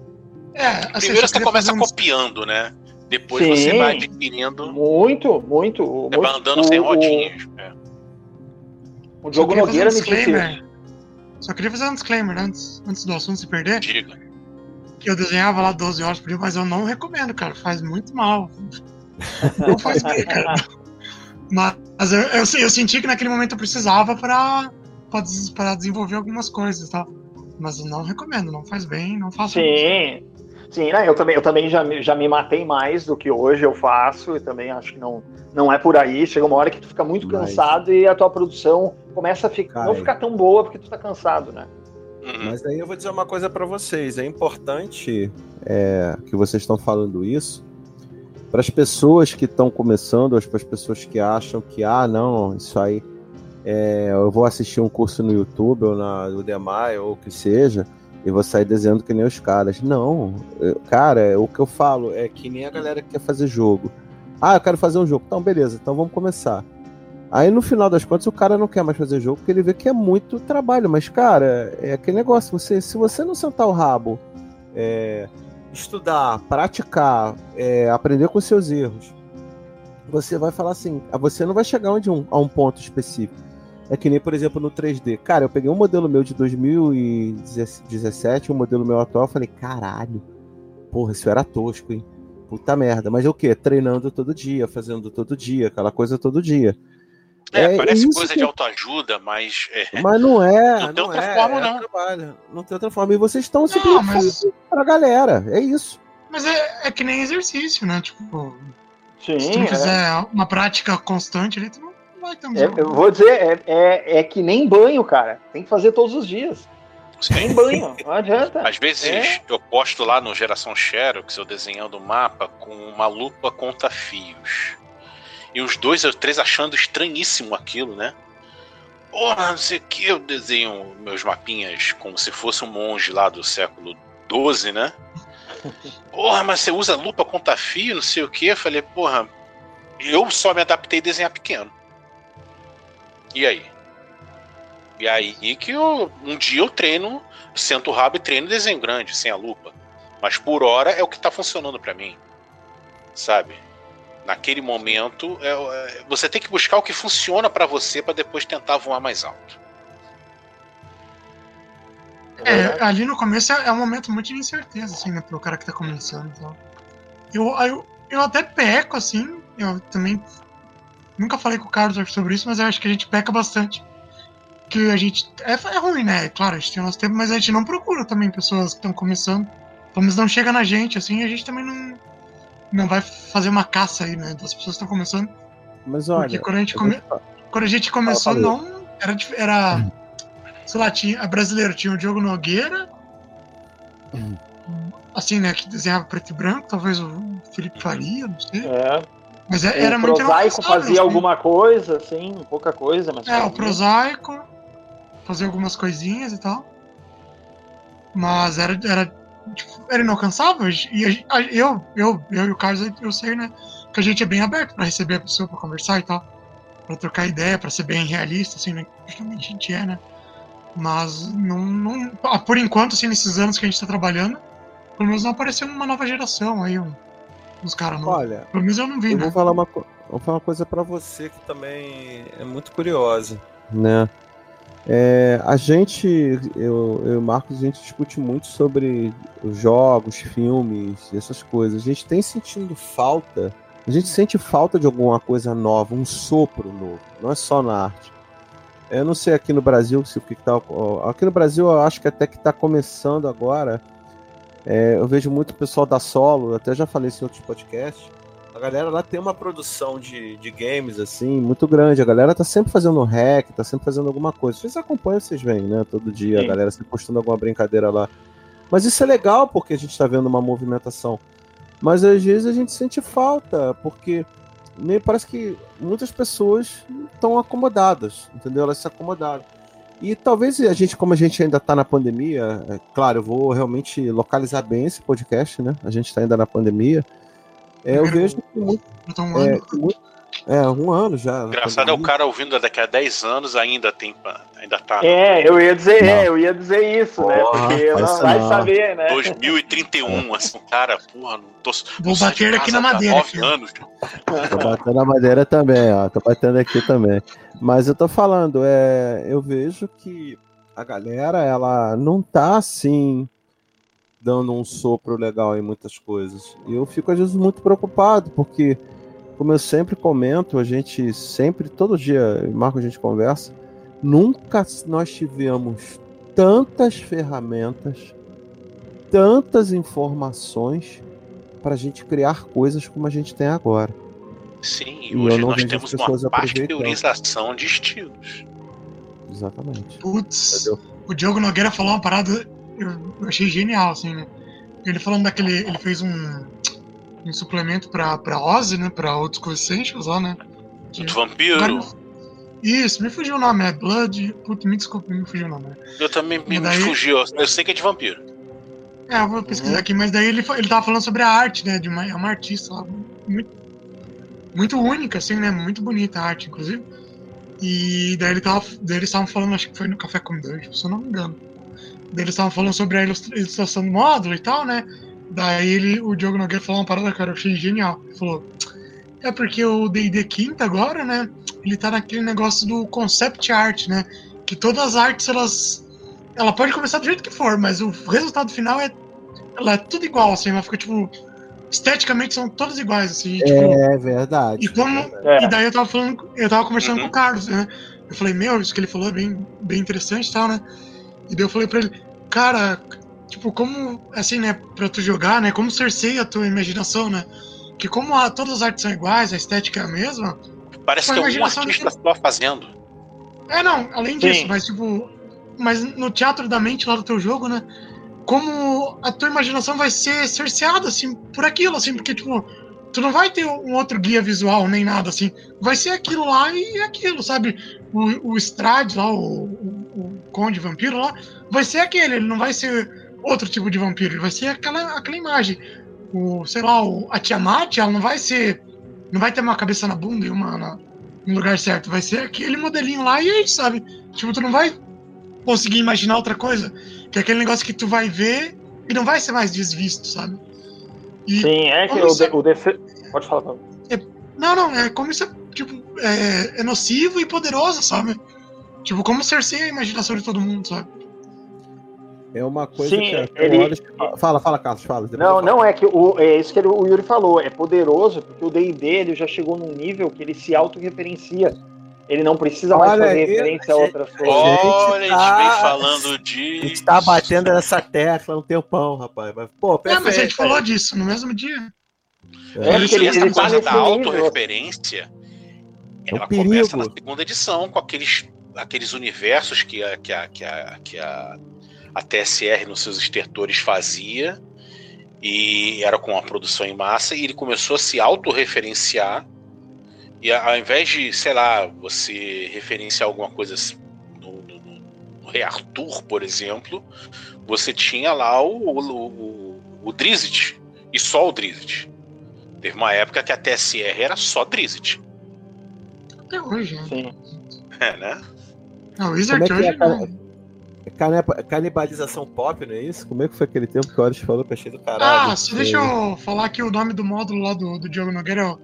É, assim, Primeiro você começa um... copiando, né? Depois Sim, você vai adquirindo. Muito, muito. Você vai andando o, sem rodinhas. O, é. o Diogo Nogueira um me disse. Só queria fazer um disclaimer antes, antes do assunto se perder. Diga. Que eu desenhava lá 12 horas por dia, mas eu não recomendo, cara. Faz muito mal. Não faz bem, cara. Mas eu, eu, eu, senti que naquele momento eu precisava para para desenvolver algumas coisas, tá? Mas eu não recomendo, não faz bem, não faço. Sim, isso. sim, né? Eu também, eu também já, já me matei mais do que hoje eu faço e também acho que não, não é por aí. Chega uma hora que tu fica muito Mas... cansado e a tua produção começa a ficar, não ficar tão boa porque tu tá cansado, né? Uhum. Mas aí eu vou dizer uma coisa para vocês. É importante é, que vocês estão falando isso para as pessoas que estão começando, para as pessoas que acham que, ah, não, isso aí, é, eu vou assistir um curso no YouTube ou na Udemy ou o que seja, e vou sair desenhando que nem os caras. Não, cara, o que eu falo é que nem a galera que quer fazer jogo. Ah, eu quero fazer um jogo. Então, beleza, então vamos começar. Aí no final das contas o cara não quer mais fazer jogo porque ele vê que é muito trabalho. Mas, cara, é aquele negócio, você, se você não sentar o rabo, é, estudar, praticar, é, aprender com seus erros, você vai falar assim, você não vai chegar onde um, a um ponto específico. É que nem, por exemplo, no 3D. Cara, eu peguei um modelo meu de 2017, um modelo meu atual, falei, caralho, porra, isso era tosco, hein? Puta merda. Mas é o quê? Treinando todo dia, fazendo todo dia, aquela coisa todo dia. É, é parece coisa que... de autoajuda, mas. É... Mas não é. Não tem outra é, forma, é não. Trabalho. Não tem outra forma. E vocês estão simplesmente mas... pra galera. É isso. Mas é, é que nem exercício, né? Tipo. Sim, se tu não fizer é. uma prática constante ali, tu não vai ter um é, Eu vou dizer, é, é, é que nem banho, cara. Tem que fazer todos os dias. Sem banho, não adianta. Às vezes é. eu posto lá no Geração Xerox, eu desenhando o mapa com uma lupa conta fios. E os dois os três achando estranhíssimo aquilo, né? Porra, não sei o que, eu desenho meus mapinhas como se fosse um monge lá do século XII, né? [laughs] Porra, mas você usa lupa conta fio, não sei o que. Eu falei, porra, eu só me adaptei a desenhar pequeno. E aí? E aí que eu, um dia eu treino, sento o rabo e treino desenho grande, sem a lupa. Mas por hora é o que tá funcionando para mim. Sabe? Naquele momento, é, é, você tem que buscar o que funciona para você para depois tentar voar mais alto. É, ali no começo é, é, um momento muito de incerteza, assim, né, pro cara que tá começando. Então. Eu, eu, eu até peco, assim, eu também nunca falei com o Carlos sobre isso, mas eu acho que a gente peca bastante. Que a gente. É, é ruim, né? Claro, a gente tem o nosso tempo, mas a gente não procura também pessoas que estão começando. Pelo menos não chega na gente, assim, a gente também não não vai fazer uma caça aí, né? Das pessoas estão começando. Mas olha. Porque quando a gente, come... quando a gente começou, não. Era. era hum. Sei lá, tinha, a brasileira tinha o Diogo Nogueira. Hum. Assim, né? Que desenhava preto e branco, talvez o Felipe Faria, não sei. É. Mas é, era o muito. O prosaico fazia assim. alguma coisa, assim, pouca coisa, mas. É, o prosaico fazia algumas coisinhas e tal. Mas era, era tipo, era inalcançável. E a, eu, eu, eu e o Carlos, eu sei, né? Que a gente é bem aberto para receber a pessoa, para conversar e tal. Pra trocar ideia, para ser bem realista, assim, né? A gente é, né? Mas não, não. Ah, por enquanto, assim, nesses anos que a gente tá trabalhando, pelo menos não apareceu uma nova geração aí, um, uns caras novos. Olha, pelo menos eu não vi, eu né? Vou falar, uma, vou falar uma coisa para você que também é muito curiosa, né? É, a gente, eu, eu e o Marcos, a gente discute muito sobre os jogos, filmes essas coisas. A gente tem sentindo falta, a gente sente falta de alguma coisa nova, um sopro novo, não é só na arte. Eu não sei aqui no Brasil se o que tá. Aqui no Brasil eu acho que até que está começando agora. É, eu vejo muito pessoal da solo, até já falei isso em outros podcasts, A galera lá tem uma produção de, de games, assim, muito grande. A galera tá sempre fazendo hack, tá sempre fazendo alguma coisa. Vocês acompanham, vocês veem, né? Todo dia Sim. a galera sempre postando alguma brincadeira lá. Mas isso é legal porque a gente tá vendo uma movimentação. Mas às vezes a gente sente falta, porque me parece que muitas pessoas estão acomodadas, entendeu? Elas se acomodaram. E talvez a gente, como a gente ainda está na pandemia, é, claro, eu vou realmente localizar bem esse podcast, né? A gente está ainda na pandemia. É, eu vejo que muito, é, muito, é, um ano já. Engraçado é o cara ouvindo daqui a 10 anos ainda tem. Ainda tá. É, eu ia dizer, é, eu ia dizer isso, porra, né? Porque não vai não. saber, né? 2031, assim, cara, porra, não tô. Vou bater aqui na madeira. 9 anos. Tô batendo na madeira também, ó. Tô batendo aqui também. Mas eu tô falando, é, eu vejo que a galera, ela não tá assim dando um sopro legal em muitas coisas. E eu fico às vezes muito preocupado, porque como eu sempre comento, a gente sempre, todo dia, Marco, a gente conversa, nunca nós tivemos tantas ferramentas, tantas informações para a gente criar coisas como a gente tem agora. Sim, e hoje nós temos uma pasteurização de estilos. Exatamente. Putz, o Diogo Nogueira falou uma parada, eu achei genial, assim, né? Ele falando daquele. Ele fez um um suplemento pra, pra Ozzy, né? Pra outros Essentials lá, né? Que... Vampiro. Agora, isso, me fugiu o nome, é Blood. Putz, me desculpe, me fugiu o nome. Eu também me, daí... me fugiu, eu sei que é de vampiro. É, eu vou pesquisar uhum. aqui, mas daí ele, ele tava falando sobre a arte, né? De uma, é uma artista lá, muito, muito única, assim, né? Muito bonita a arte, inclusive. E daí ele tava. Daí eles estavam falando, acho que foi no Café com Dungeon, se eu não me engano. Daí eles estavam falando sobre a ilustração do módulo e tal, né? Daí ele, o Diogo Nogueira falou uma parada, cara, eu achei genial. Ele falou: É porque o DD Quinta agora, né? Ele tá naquele negócio do concept art, né? Que todas as artes, elas. Ela pode começar do jeito que for, mas o resultado final é. Ela é tudo igual, assim, ela fica tipo. Esteticamente são todas iguais, assim. Tipo, é verdade. E, como, é. e daí eu tava falando, eu tava conversando uhum. com o Carlos, né? Eu falei, meu, isso que ele falou é bem, bem interessante e tal, né? E daí eu falei pra ele, cara, tipo, como, assim, né, pra tu jogar, né, como cerceia a tua imaginação, né? Que como a, todas as artes são iguais, a estética é a mesma. Parece que é um artista só fazendo. É, não, além disso, Sim. mas tipo, mas no teatro da mente lá do teu jogo, né? Como a tua imaginação vai ser cerceada, assim, por aquilo, assim, porque, tipo, tu não vai ter um outro guia visual nem nada, assim. Vai ser aquilo lá e aquilo, sabe? O, o Strade lá, o, o Conde Vampiro lá, vai ser aquele, ele não vai ser outro tipo de vampiro, ele vai ser aquela, aquela imagem. O, sei lá, o, a Tiamat, ela não vai ser. Não vai ter uma cabeça na bunda e uma na, no lugar certo. Vai ser aquele modelinho lá e aí, sabe? Tipo, tu não vai conseguir imaginar outra coisa. Que é aquele negócio que tu vai ver e não vai ser mais desvisto, sabe? E Sim, é que o, isso, o DC. Pode falar, não. É, não, não, é como isso é, tipo, é, é nocivo e poderoso, sabe? Tipo, como cerceia a imaginação de todo mundo, sabe? É uma coisa Sim, que. Ele... Fala, fala, Carlos, fala. Não, não, é que o, é isso que ele, o Yuri falou. É poderoso, porque o DD ele já chegou num nível que ele se autorreferencia. Ele não precisa mais Olha, fazer referência a outras coisas. Olha, a gente tá, vem falando de. A gente tá batendo nessa tecla um tempão, rapaz. Mas, pô, perfeito, é, mas a gente falou disso no mesmo dia. É, é ele, essa ele tá coisa tá da autorreferência, é ela começa na segunda edição, com aqueles, aqueles universos que a, que a, que a, que a a TSR nos seus estertores fazia e era com uma produção em massa e ele começou a se autorreferenciar e ao invés de, sei lá, você referenciar alguma coisa no, no, no Rei Arthur, por exemplo, você tinha lá o, o, o, o Drizzt e só o Drizzt. Teve uma época que a TSR era só Drizzt. Até hoje, né? Sim. É, né? Não, o Wizard é hoje é, não. Canibalização pop, não é isso? Como é que foi aquele tempo que o Horus falou que eu achei do caralho? Ah, se deixa eu falar que o nome do módulo lá do, do Diogo Nogueira é, o,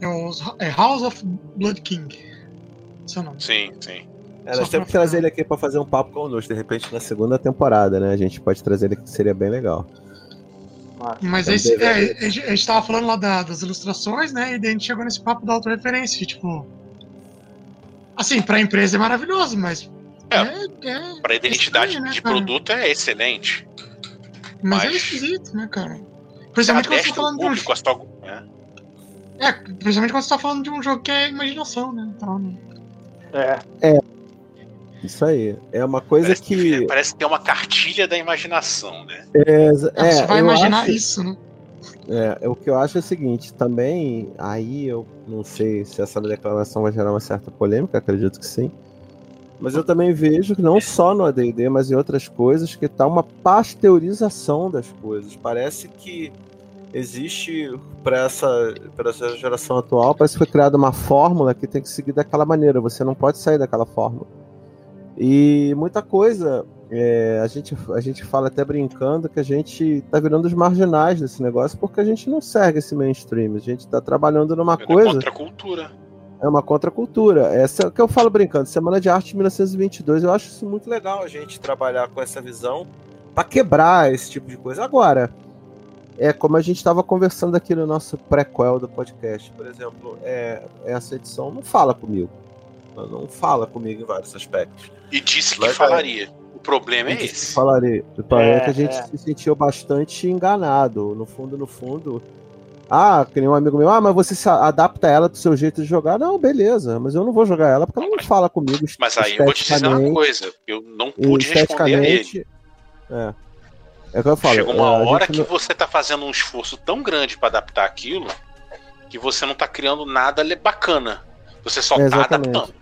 é, o, é House of Blood King. Seu nome. Sim, sim. É, nós temos que trazer ele aqui pra fazer um papo conosco, de repente, na segunda temporada, né? A gente pode trazer ele que seria bem legal. Mas esse, é, a gente tava falando lá da, das ilustrações, né? E daí a gente chegou nesse papo da autorreferência, tipo. Assim, pra empresa é maravilhoso, mas é, é, é para identidade estranho, né, de produto é excelente. Mas, é mas, é esquisito, né, cara? Principalmente quando você tá falando público, de... é. É, principalmente quando você tá falando de um jogo que é imaginação, né? Então, né? É. Isso aí. É uma coisa Parece que. Parece que é uma cartilha da imaginação, né? É, você é, vai eu imaginar acho- isso, né? É, o que eu acho é o seguinte, também, aí eu não sei se essa declaração vai gerar uma certa polêmica, acredito que sim. Mas eu também vejo que não só no AD&D, mas em outras coisas, que tá uma pasteurização das coisas. Parece que existe para essa, essa geração atual, parece que foi criada uma fórmula que tem que seguir daquela maneira. Você não pode sair daquela fórmula. E muita coisa é, a, gente, a gente fala até brincando que a gente tá virando os marginais desse negócio porque a gente não segue esse mainstream. A gente tá trabalhando numa É coisa. contra a cultura. É uma contracultura. Essa é o que eu falo brincando. Semana de Arte de 1922. Eu acho isso muito legal a gente trabalhar com essa visão para quebrar esse tipo de coisa. Agora, é como a gente estava conversando aqui no nosso prequel do podcast, por exemplo, é, essa edição não fala comigo. Não fala comigo em vários aspectos. E disse que Mas, falaria. O problema é Eu esse. Falarei. É, que a gente é. se sentiu bastante enganado. No fundo, no fundo. Ah, que nem um amigo meu, ah, mas você se adapta ela do seu jeito de jogar. Não, beleza, mas eu não vou jogar ela porque ela não fala comigo. Mas aí eu vou te dizer uma coisa. Eu não pude responder a ele. É. É o que eu falo. Chega uma é, hora que não- você tá fazendo um esforço tão grande pra adaptar aquilo que você não tá criando nada bacana. Você só tá Exatamente. adaptando.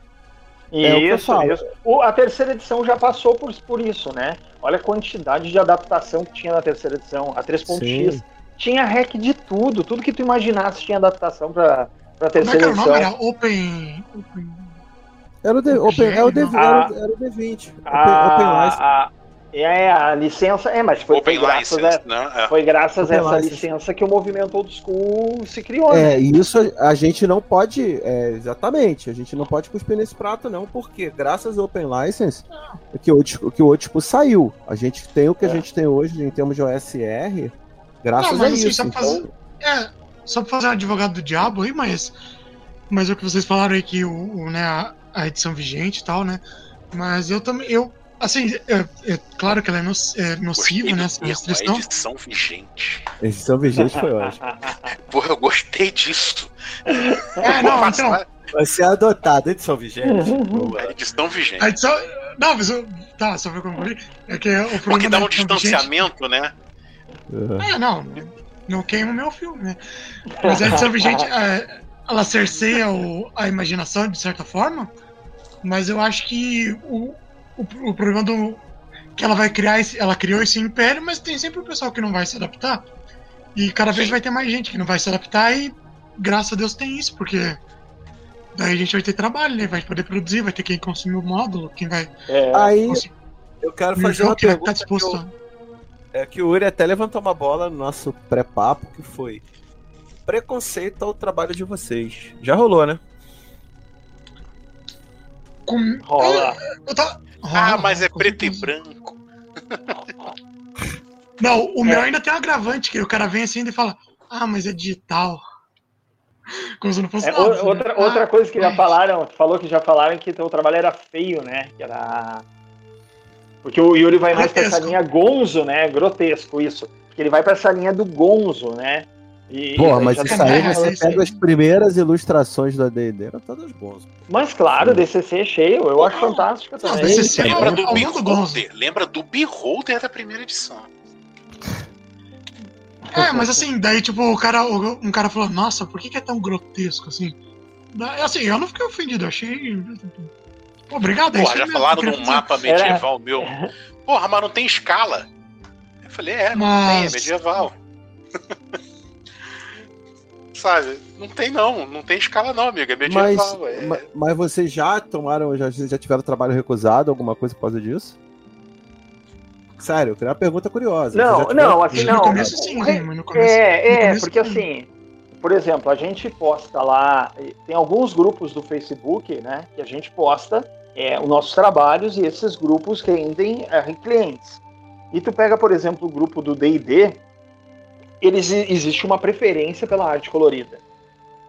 É Isso, isso. O- a terceira edição já passou por, por isso, né? Olha a quantidade de adaptação que tinha na terceira edição. A 3.x Sim. tinha hack de tudo. Tudo que tu imaginasse tinha adaptação pra, pra Como é que terceira era o nome? edição. Era Open. Open... Era o, D, Open, é o D, era, o- era o D20. Open, Open License. A, a, é, a licença. É, mas foi, foi graças, license, a, né? É. foi graças a essa license. licença que o movimento old school se criou, né? É, e isso a, a gente não pode, é, exatamente, a gente não pode cuspir nesse prato não, porque graças ao Open License, que o, que o Old School saiu. A gente tem o que a É. gente tem hoje em termos de OSR, graças Não, mas a assim, isso. só pra fazer- Então, É, só pra fazer um advogado do diabo aí, mas. Mas é o que vocês falaram aí que o, o, né, a, a edição vigente e tal, né? Mas eu também. Eu, assim, é, é claro que ela é, no, é nociva, né? Essa termo, restrição. a edição vigente. edição vigente foi ótimo. [laughs] Porra, eu gostei disso. É, não, passar então. Vai ser adotado, edição vigente. a edição vigente. A edição. Não, mas eu. Tá, só pra concluir. É que o Porque dá um edição vigente- distanciamento, né? Uhum. É, não, não queima o meu filme, né? Mas a edição vigente, é, ela cerceia o- a imaginação, de certa forma, mas eu acho que o, o, o problema do. que ela vai criar, esse, ela criou esse império, mas tem sempre o pessoal que não vai se adaptar. E cada vez vai ter mais gente que não vai se adaptar e graças a Deus tem isso, porque daí a gente vai ter trabalho, né? Vai poder produzir, vai ter quem consumir o módulo, quem vai É, Aí eu quero fazer jogo uma que estar pergunta que, disposto. eu- é que o Uri até levantou uma bola no nosso pré-papo, que foi preconceito ao trabalho de vocês. Já rolou, né? Com... rola. Eu tava- Ah, rola, mas é preto e branco. Não, o meu É. ainda tem um agravante, que o cara vem assim e fala, ah, mas é digital. Como se não fosse É, nada, o- né? outra, Ah, outra coisa que já falaram, tu falou que já falaram que teu trabalho era feio, né? Que era. Porque o Yuri vai mais pra essa Grotesco. linha gonzo, né? Grotesco, isso. Porque ele vai pra essa linha do gonzo, né? E, Pô, e mas isso tá- aí é, você pega as primeiras ilustrações da D&D, eram todas boas. Mas claro, DCC é cheio, eu acho Não, fantástico não, também. DCC é Lembra do é. Beholder? Lembra do Beholder da primeira edição. É, mas assim, daí tipo, o cara, um cara falou, nossa, por que, que é tão grotesco assim? Da- Assim, eu não fiquei ofendido, eu achei. Obrigado, é Porra, já mesmo, falaram num mapa medieval meu. Porra, mas não tem escala. Eu falei, é, não tem, é Mas- medieval. [laughs] Sabe? Não tem não, não tem escala não, amigo, é Mas, é... ma- mas vocês já tomaram, já, já tiveram trabalho recusado, alguma coisa por causa disso? Sério, eu queria uma pergunta curiosa. Não, não, assim No não. começo sim, mas no começo. É, no é, começo, porque sim. assim, por exemplo, a gente posta lá, tem alguns grupos do Facebook, né, que a gente posta é, os nossos trabalhos e esses grupos rendem é, clientes. E tu pega, por exemplo, o grupo do D&D, eles existe uma preferência pela arte colorida.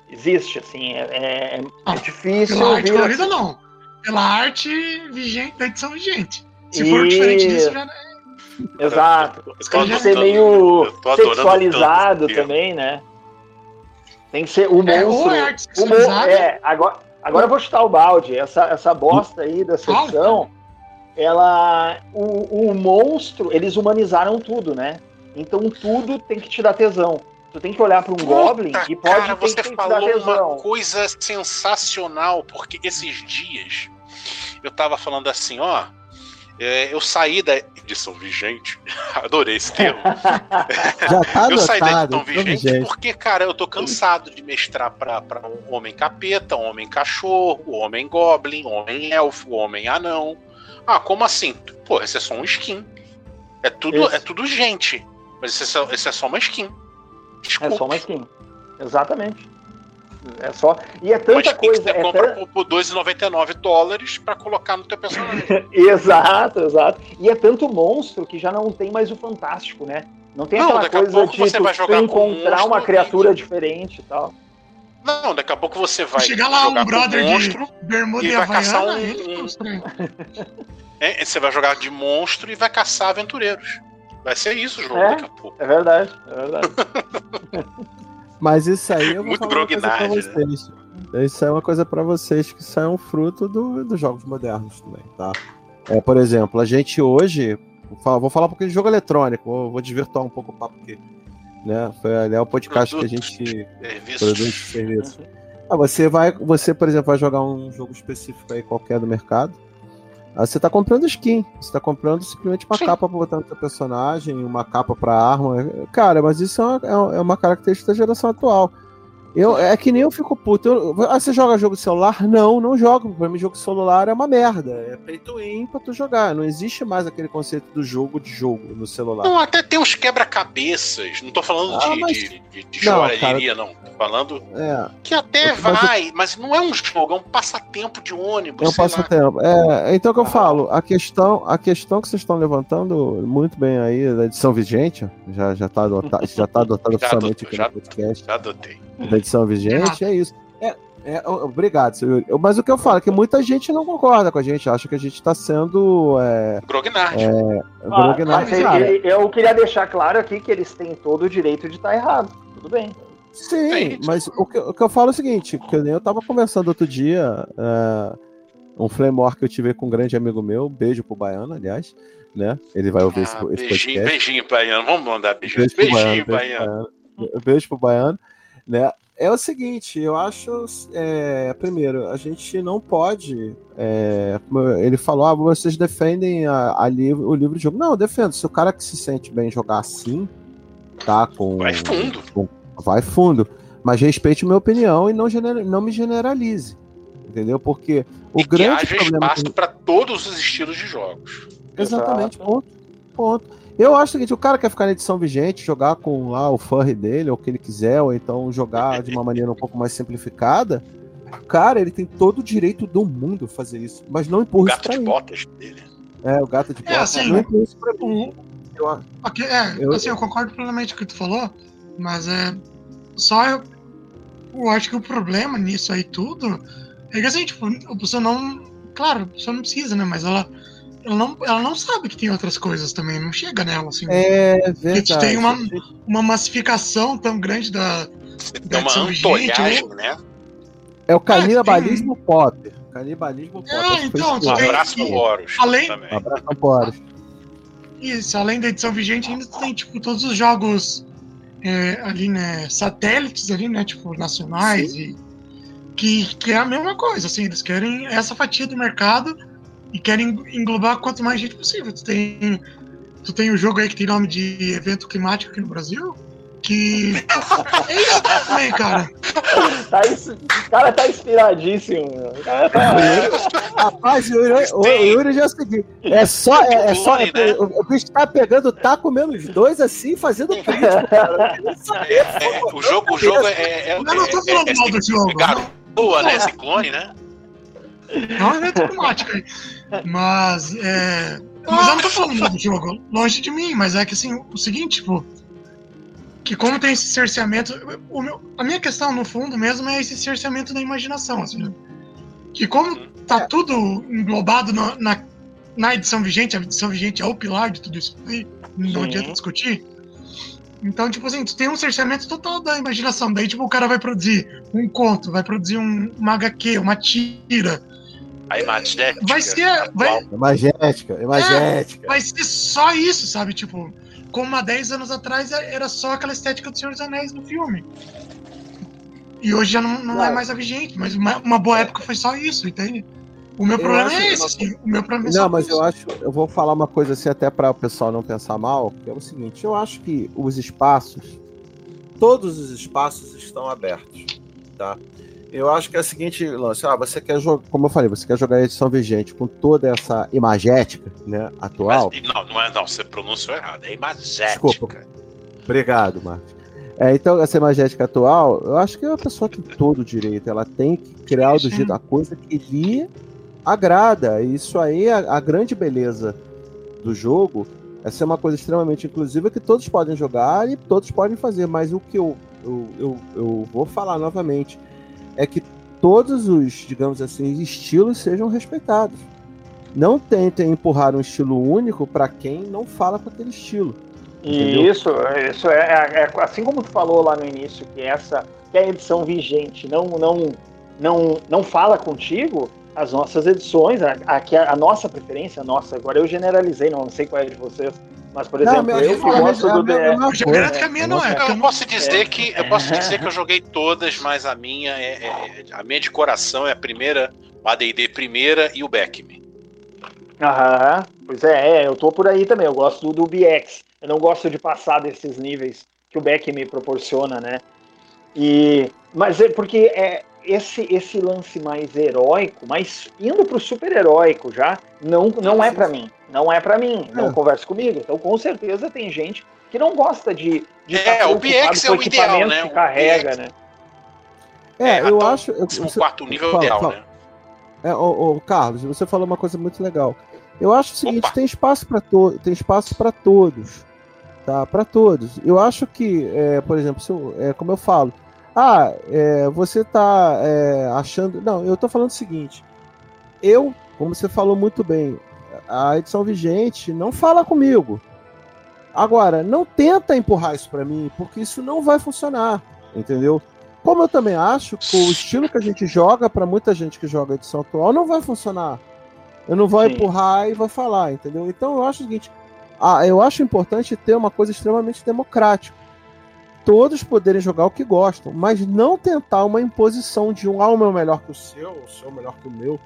Existe, assim, é, é- é Ah, difícil. Pela arte colorida, assim- não. Pela arte vigente, da edição vigente. Se for diferente Isso. disso, já é Exato. Eu tô Tem que ser meio sexualizado também, né? Tem que ser o É, ou monstro. é arte o mo- sexualizada. é, agora, agora eu vou chutar o balde. Essa, essa bosta aí da secção, ela. O, o monstro, eles humanizaram tudo, né? Então tudo tem que te dar tesão. Tu tem que olhar para um Goblin Puta, e pode cara, ter você que te dar falou tesão. uma coisa sensacional, porque esses dias eu tava falando assim, ó. é, eu saí da edição vigente, [laughs] adorei esse termo. [laughs] Já tá [laughs] eu saí da edição então, vigente gente. porque, cara, eu tô cansado de mestrar pra, pra um homem capeta, um homem cachorro, um homem goblin, um homem elfo, um homem anão. Ah, como assim? Pô, esse é só um skin. É tudo, é tudo gente. Mas esse é, só, esse é só uma skin. Desculpa. É só uma skin. Exatamente. É só. E é Uma tanta que coisa. você É compra tan- por, por 2,99 dólares pra colocar no teu personagem. [laughs] Exato, exato. E é tanto monstro que já não tem mais o fantástico, né? Não tem Não, aquela daqui a coisa pouco de você tu, vai jogar encontrar monstro uma e- criatura diferente e tal. Não, daqui a pouco você vai Chegar lá jogar um brother monstro. de bermuda e e, vai caçar havaiana, um- ele um- é estranho. [laughs] é, você vai jogar de monstro e vai caçar aventureiros. Vai ser isso o jogo É? daqui a pouco. É verdade, é verdade. [laughs] Mas isso aí eu vou Muito falar uma coisa pra grognard, vocês. Isso é uma coisa pra vocês que isso é um fruto do, dos jogos modernos também, tá? É, por exemplo, a gente hoje. Vou falar, vou falar um pouquinho de jogo eletrônico, vou, vou desvirtuar um pouco o papo aqui. Né? Foi ali é o podcast que a gente Serviços. produz serviço. Ah, você vai, você, por exemplo, vai jogar um jogo específico aí qualquer do mercado. Aí você tá comprando skin. Você tá comprando simplesmente uma Sim. capa pra botar no seu personagem, uma capa pra arma. Cara, mas isso é uma, é uma característica da geração atual. Eu, é que nem eu fico puto. Eu- ah, você joga jogo de celular? Não, não jogo. Pra mim, jogo de celular é uma merda. É pay to win pra tu jogar. Não existe mais aquele conceito do jogo de jogo no celular. Não, até tem uns quebra-cabeças. Não tô falando Ah, de, mas- de, de, de Não, joalheria, não. Tô falando É, que até Mas eu- vai, mas não é um jogo, é um passatempo de ônibus. É um passatempo. É, então que eu Ah. falo, a questão, a questão que vocês estão levantando muito bem aí da edição vigente, já já tá adotado, já tá adotado [laughs] oficialmente aqui já no podcast Já adotei. Da edição vigente, é isso. É, é, obrigado. Eu- Mas o que eu falo é que muita gente não concorda com a gente, acha que a gente tá sendo é, Grognard. Ah, cara. ele- eu queria deixar claro aqui que eles têm todo o direito de estar errado. Tudo bem. Sim, mas o que, o que eu falo é o seguinte, que eu, nem eu tava conversando outro dia, é, um flame war que eu tive com um grande amigo meu, beijo pro Baiano, aliás, né? Ele vai ouvir esse, Ah, esse beijinho, podcast. beijinho, Baiano. Vamos mandar beijinho. Beijo pro Beijinho, Baiano, Baiano. beijo pro Beijo pro Baiano, né? É o seguinte, eu acho, é, primeiro, a gente não pode, é, ele falou, ah, vocês defendem a, a livre- o livro de jogo. Não, eu defendo. Se o cara que se sente bem jogar assim, tá, com... Vai fundo. com- vai fundo. Mas respeite minha opinião e não, genera- não me generalize, entendeu? Porque o e que grande haja problema... espaço para todos os estilos de jogos. Exatamente, Exato. ponto. Ponto. Eu acho o seguinte, o cara quer ficar na edição vigente, jogar com lá o furry dele, ou o que ele quiser, ou então jogar de uma maneira um pouco mais simplificada, cara, ele tem todo o direito do mundo fazer isso. Mas não O empurra isso gato pra de mim. botas dele. É, o gato de É, botas. assim, não empurra isso pra mim. O- Eu acho. Ok, é, Eu- assim, eu concordo plenamente com o que tu falou, mas é. Só eu, eu acho que o problema nisso aí tudo é que assim, tipo, a pessoa não. Claro, a pessoa não precisa, né? Mas ela, ela, não, ela não sabe que tem outras coisas também, não chega nela, assim. É Porque verdade. tu tem uma, uma massificação tão grande da. Da tem uma antolhagem, vigente, né? É o canibalismo pop. Canibalismo pop. É, acho que foi então, isso tu Um abraço pro Horus Além- também. Um abraço pro Horus. Isso, além da edição vigente, ainda tem, tipo, todos os jogos é, ali, né? Satélites ali, né? Tipo, nacionais e. Que, que é a mesma coisa, assim, eles querem essa fatia do mercado e querem englobar quanto mais gente possível. Tu tem, tu tem o jogo aí que tem nome de evento climático aqui no Brasil, que [laughs] é isso também, cara. Tá ins- O cara tá inspiradíssimo. meu. O cara tá... [laughs] Rapaz, o Yuri, o, o. Yuri já seguiu. É só. É, é só Clone, né? o, o bicho tá pegando, tá comendo os dois assim, fazendo crítica, cara. Eu saber, É, o jogo, o jogo é, é, é, Eu não tô é, falando é, mal do jogo. garoa, né? Esse clone, né? É um evento climático aí. Mas, é. Mas eu não tô falando mal do jogo, longe de mim, mas é que assim, o seguinte, tipo. Que como tem esse cerceamento. O meu, a minha questão, no fundo mesmo, é esse cerceamento da imaginação, assim. né? Que como tá tudo englobado na, na, na edição vigente, a edição vigente é o pilar de tudo isso aí, não Sim. adianta discutir. Então, tipo assim, tu tem um cerceamento total da imaginação. Daí, tipo, o cara vai produzir um conto, vai produzir um, uma HQ, uma tira. A imagética. Vai ser. Vai, Imagética, imagética. vai ser só isso, sabe? Tipo, como há 10 anos atrás era só aquela estética do Senhor dos Anéis no filme. E hoje já não, não é Claro. mais a vigente, mas uma, uma boa época foi só isso, entende? O meu Eu problema é esse, assim. O meu problema é só Não, mas isso. eu acho, eu vou falar uma coisa assim até para o pessoal não pensar mal, que é o seguinte, eu acho que os espaços, todos os espaços estão abertos, tá? Eu acho que é o seguinte lance, ah, você quer jogar, como eu falei, você quer jogar a edição vigente com toda essa imagética, né, atual. Mas- não, não é não, você pronunciou errado. É imagética. Desculpa. Obrigado, Marcos. É, então, essa imagética atual, eu acho que é uma pessoa que tem todo o direito, ela tem que criar do Sim. jeito a coisa que lhe agrada. E isso aí é a, grande beleza do jogo. É ser uma coisa extremamente inclusiva que todos podem jogar e todos podem fazer. Mas o que eu, eu, eu, eu vou falar novamente é que todos os, digamos assim, estilos sejam respeitados. Não tentem empurrar um estilo único para quem não fala com aquele estilo. Entendeu? E isso, isso é, é- é assim como tu falou lá no início que essa que a edição vigente não não não não fala contigo, as nossas edições, a, a, a nossa preferência, a nossa, agora eu generalizei, não sei qual é de vocês, mas por exemplo, Não, eu que gosto é do Eu não é. porque Eu posso dizer É. que eu posso dizer que eu joguei todas, mas a minha é, é- a minha de coração é a primeira, o AD&D primeira e o Backme. Aham, pois é, é, eu tô por aí também, eu gosto do, do BX. Eu não gosto de passar desses níveis que o Beck me proporciona, né? E, mas é porque é, esse, esse lance mais heróico, mais indo pro super heróico já, não, não é pra mim. Não é pra mim, não É. conversa comigo. Então, com certeza, tem gente que não gosta de, de É, o BX é o ideal, equipamento né? que O carrega, né? É, eu até acho. eu- você- quarto nível é o fala, ideal, fala. né? É, ô, ô, Carlos, você falou uma coisa muito legal. Eu acho o seguinte, Opa. tem espaço para todos, tem espaço para todos, tá? Para todos. Eu acho que, é, por exemplo, se eu- é, como eu falo, ah, é, você tá é, achando, não, eu tô falando o seguinte. Eu, como você falou muito bem, a edição vigente não fala comigo. Agora, não tenta empurrar isso para mim, porque isso não vai funcionar, entendeu? Como eu também acho que o estilo que a gente joga, para muita gente que joga edição atual, não vai funcionar. Eu não vou Sim. empurrar e vou falar, entendeu? Então eu acho o seguinte: ah, eu acho importante ter uma coisa extremamente democrática. Todos poderem jogar o que gostam, mas não tentar uma imposição de um, ah, o meu é melhor que o seu, o seu é melhor que o meu.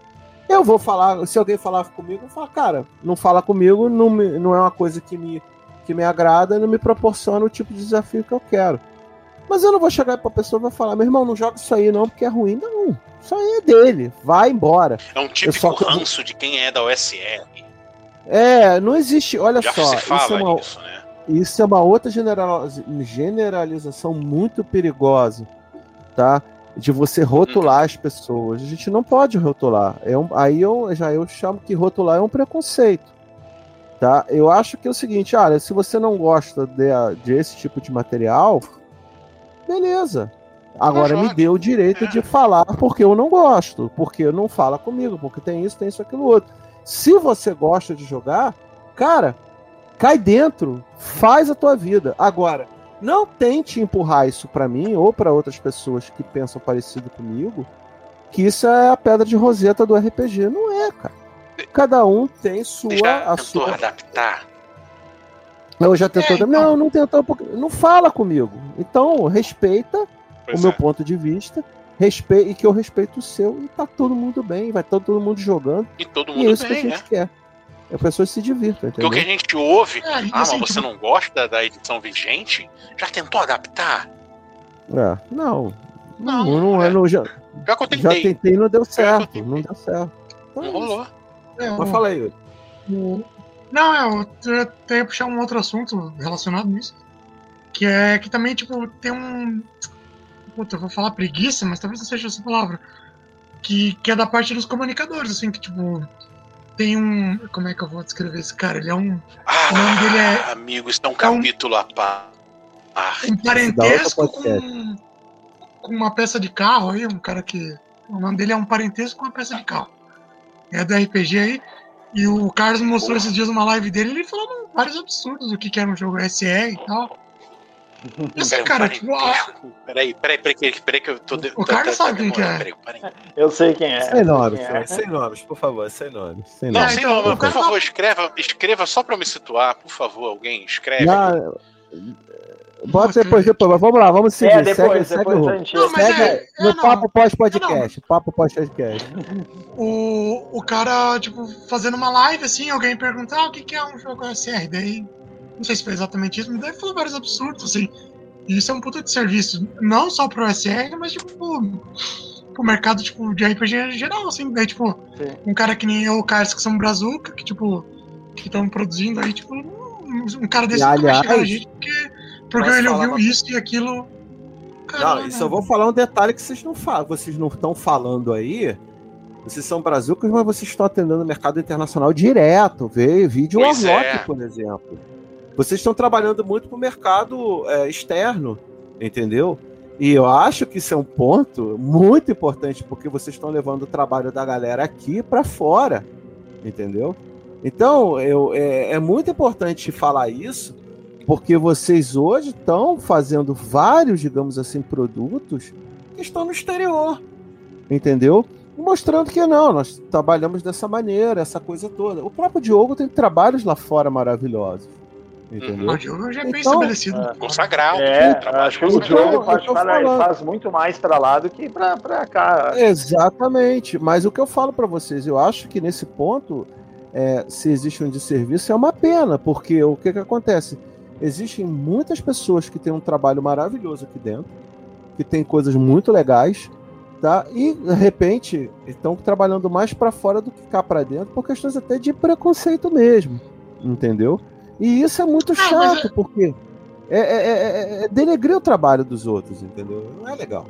Eu vou falar, se alguém falar comigo, eu falar, cara, não fala comigo, não, me- não é uma coisa que me, que me agrada, não me proporciona o tipo de desafio que eu quero. Mas eu não vou chegar pra pessoa e vou falar, meu irmão, não joga isso aí não, porque é ruim. Não, isso aí é dele, vai embora. É um só típico eu vou- ranço de quem é da OSR. É, não existe, olha Já só, se isso é, uma, isso, né? isso é uma outra general- generalização muito perigosa, tá? De você rotular as pessoas. A gente não pode rotular. É um, aí eu já eu chamo que rotular é um preconceito. Tá? Eu acho que é o seguinte, olha, se você não gosta de, desse tipo de material, beleza. Agora me dê o direito É. de falar porque eu não gosto, porque não fala comigo, porque tem isso, tem isso, aquilo outro. Se você gosta de jogar, cara, cai dentro, faz a tua vida. Agora, não tente empurrar isso pra mim ou pra outras pessoas que pensam parecido comigo, que isso é a pedra de roseta do RPG. Não é, cara. Cada um tem sua Já a tentou sua adaptar? eu já tentou. É, então. Não, não tentou porque não fala comigo. Então, respeita Pois o meu é. ponto de vista, respeita e que eu respeito o seu e tá todo mundo bem, vai tá todo mundo jogando. E todo E é mundo isso que a bem, gente né? quer. As pessoas se divirtam, Porque o que a entendeu? gente ouve, É, ah, assim, mas você não gosta da edição vigente? Já tentou adaptar? É, não. Não, Não, não, é, é. não, já, que eu já tentei. e não deu certo. tentei. Não deu certo. Então, Não é isso. rolou. é, Mas fala aí, Yuri. Não, é, eu eu até ia puxar um outro assunto relacionado nisso. Que é que também, tipo, tem um. Puta, eu vou falar preguiça, mas talvez não seja essa palavra. Que, que é da parte dos comunicadores, assim, que, tipo. Tem um. Como é que eu vou descrever esse cara? Ele é um, Ah, O nome dele é- amigo, isso é um é um- capítulo à parte. um parentesco com, com uma peça de carro aí, um cara que. O nome dele é um parentesco com uma peça de carro. É do RPG aí. E o Carlos mostrou esses dias uma live dele ele falando vários absurdos do que, que era um jogo SR e tal. Esse cara, tipo. Ah, Peraí, peraí, peraí, peraí, peraí que eu tô. O cara sabe quem que é. Peraí, peraí. Eu sei quem é. Sem nomes, quem é. sem nomes, por favor, sem nomes. Sem Não, nomes. sem então, nome, o por favor, escreva, escreva só pra me situar, por favor, alguém, escreve. Não, bota depois, depois, mas vamos lá, vamos seguir. É, depois, segue, segue depois o rumo. gente. Não, mas Segue é- é, no não. papo pós-podcast. Papo pós-podcast. o, o cara, tipo, fazendo uma live assim, alguém pergunta, ah, o que, que é um jogo SR? Daí, não sei se foi exatamente isso, mas daí falou vários absurdos, assim. E isso é um puta de serviço, não só pro SR, mas tipo, pro, pro mercado, tipo, de RPG em geral, assim. Daí, tipo, Sim. um cara que nem eu, o Carlos, que são Brazuca, que, tipo, que estão produzindo aí, tipo, um, cara desse E, nunca vai chegar a aliás, gente, porque, porque ele ouviu uma- isso e aquilo. Não, Caramba. e só vou falar um detalhe que vocês não falam, vocês não estão falando aí. Vocês são brazucas, mas vocês estão atendendo o mercado internacional direto. Vê vídeo Warlock, é. por exemplo. Vocês estão trabalhando muito para o mercado é, externo, entendeu? E eu acho que isso é um ponto muito importante, porque vocês estão levando o trabalho da galera aqui para fora, entendeu? Então, eu, é, é muito importante falar isso, porque vocês hoje estão fazendo vários, digamos assim, produtos que estão no exterior, entendeu? Mostrando que não, nós trabalhamos dessa maneira, essa coisa toda. O próprio Diogo tem trabalhos lá fora maravilhosos, entendeu? O jogo já é bem Então, estabelecido. é. Consagrado. É, acho que o jogo faz, para- muito mais pra lá do que pra, pra cá. Exatamente. Mas o que eu falo para vocês, eu acho que nesse ponto, é, se existe um desserviço, é uma pena, porque o que, que acontece? Existem muitas pessoas que têm um trabalho maravilhoso aqui dentro, que tem coisas muito legais, tá? E de repente estão trabalhando mais para fora do que cá para dentro, por questões até de preconceito mesmo, entendeu? E isso é muito Ah, mas chato, porque é, é, é, é denegrir o trabalho dos outros, entendeu? Não é legal.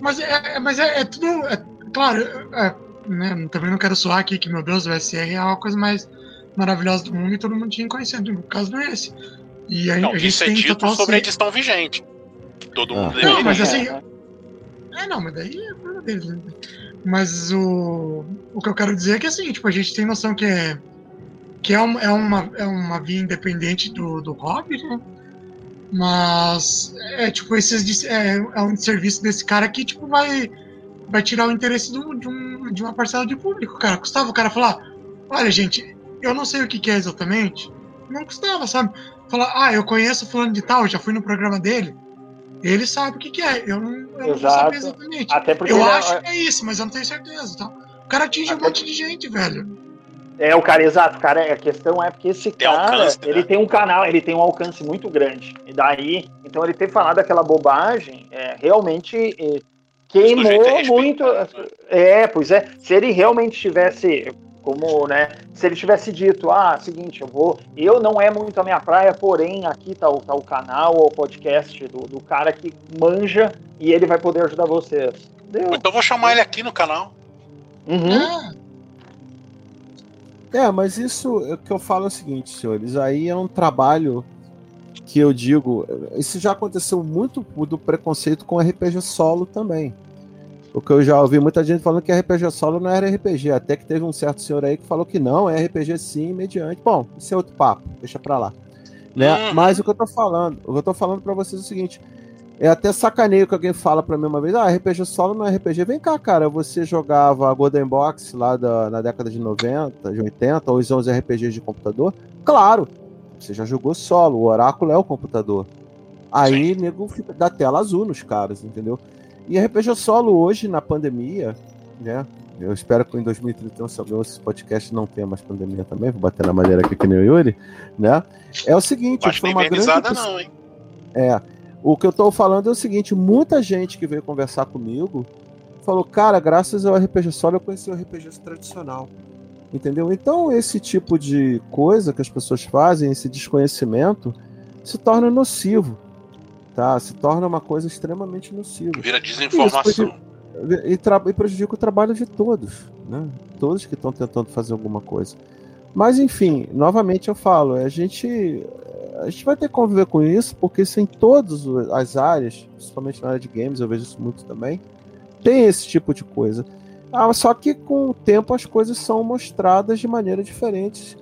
Mas é, é- mas é, é tudo. é- claro, é, né, também não quero soar aqui que, meu Deus, o SR é a coisa mais maravilhosa do mundo e todo mundo tinha conhecido. No caso não é esse. E a, Não, a gente isso é tem dito total sobre a edição vigente. Todo Ah. mundo Não, mas assim. É. É, não, mas daí é problema deles, né? Mas o, o que eu quero dizer é que assim, tipo, a gente tem noção que é. Que é, um, é, uma, é uma via independente do, do hobby, né? Mas é tipo, esses é, é um serviço desse cara que, tipo, vai, vai tirar o interesse do, de, um, de uma parcela de público, cara. Custava o cara falar, olha, gente, eu não sei o que, que é exatamente. Não custava, sabe? Falar, ah, eu conheço fulano de tal, já fui no programa dele. Ele sabe o que, que é. Eu não, eu não saber exatamente. Até porque Eu é- acho que é isso, mas eu não tenho certeza, tá? O cara atinge um Até- monte de gente, velho. É, o cara, exato, cara, a questão é porque esse Tem cara, alcance, né? ele tem um canal, ele tem um alcance muito grande. E daí, então ele ter falado aquela bobagem, é, realmente é, queimou é muito. respeitado, É, pois é, se ele realmente tivesse, como, né, se ele tivesse dito, ah, seguinte, eu vou, eu não é muito a minha praia, porém aqui tá o, tá o canal ou o podcast do, do cara que manja e ele vai poder ajudar vocês. Deu. Então eu vou chamar ele aqui no canal. Uhum. É, É, mas isso o que eu falo é o seguinte, senhores, aí é um trabalho que eu digo, isso já aconteceu muito do preconceito com RPG solo também. Porque eu já ouvi muita gente falando que RPG solo não era RPG, até que teve um certo senhor aí que falou que não, é RPG sim, mediante. Bom, isso é outro papo, deixa pra lá. Né? Uhum. Mas o que eu tô falando, o que eu tô falando pra vocês é o seguinte, é até sacaneio que alguém fala pra mim uma vez, ah, RPG solo não é RPG. Vem cá, cara, você jogava Golden Box lá da, na década de 90, de 80, ou os 11 RPGs de computador? Claro, você já jogou solo, o Oráculo é o computador. Aí, nego, fica da tela azul nos caras, entendeu? E RPG solo hoje, na pandemia, né? Eu espero que em 2031, se alguém esse podcast não tenha mais pandemia também, vou bater na madeira aqui que nem o Yuri, né? É o seguinte, Mas foi uma grande... não, hein? É. O que eu tô falando é o seguinte: muita gente que veio conversar comigo falou, cara, graças ao RPG solo eu conheci o RPG tradicional. Entendeu? Então, esse tipo de coisa que as pessoas fazem, esse desconhecimento, se torna nocivo. Tá? Se torna uma coisa extremamente nociva. Vira desinformação. E, tra- e prejudica o trabalho de todos, né? Todos que estão tentando fazer alguma coisa. Mas enfim, novamente eu falo, a gente a gente vai ter que conviver com isso, porque isso em todas as áreas, principalmente na área de games, eu vejo isso muito também, tem esse tipo de coisa. Ah, só que com o tempo as coisas são mostradas de maneira diferente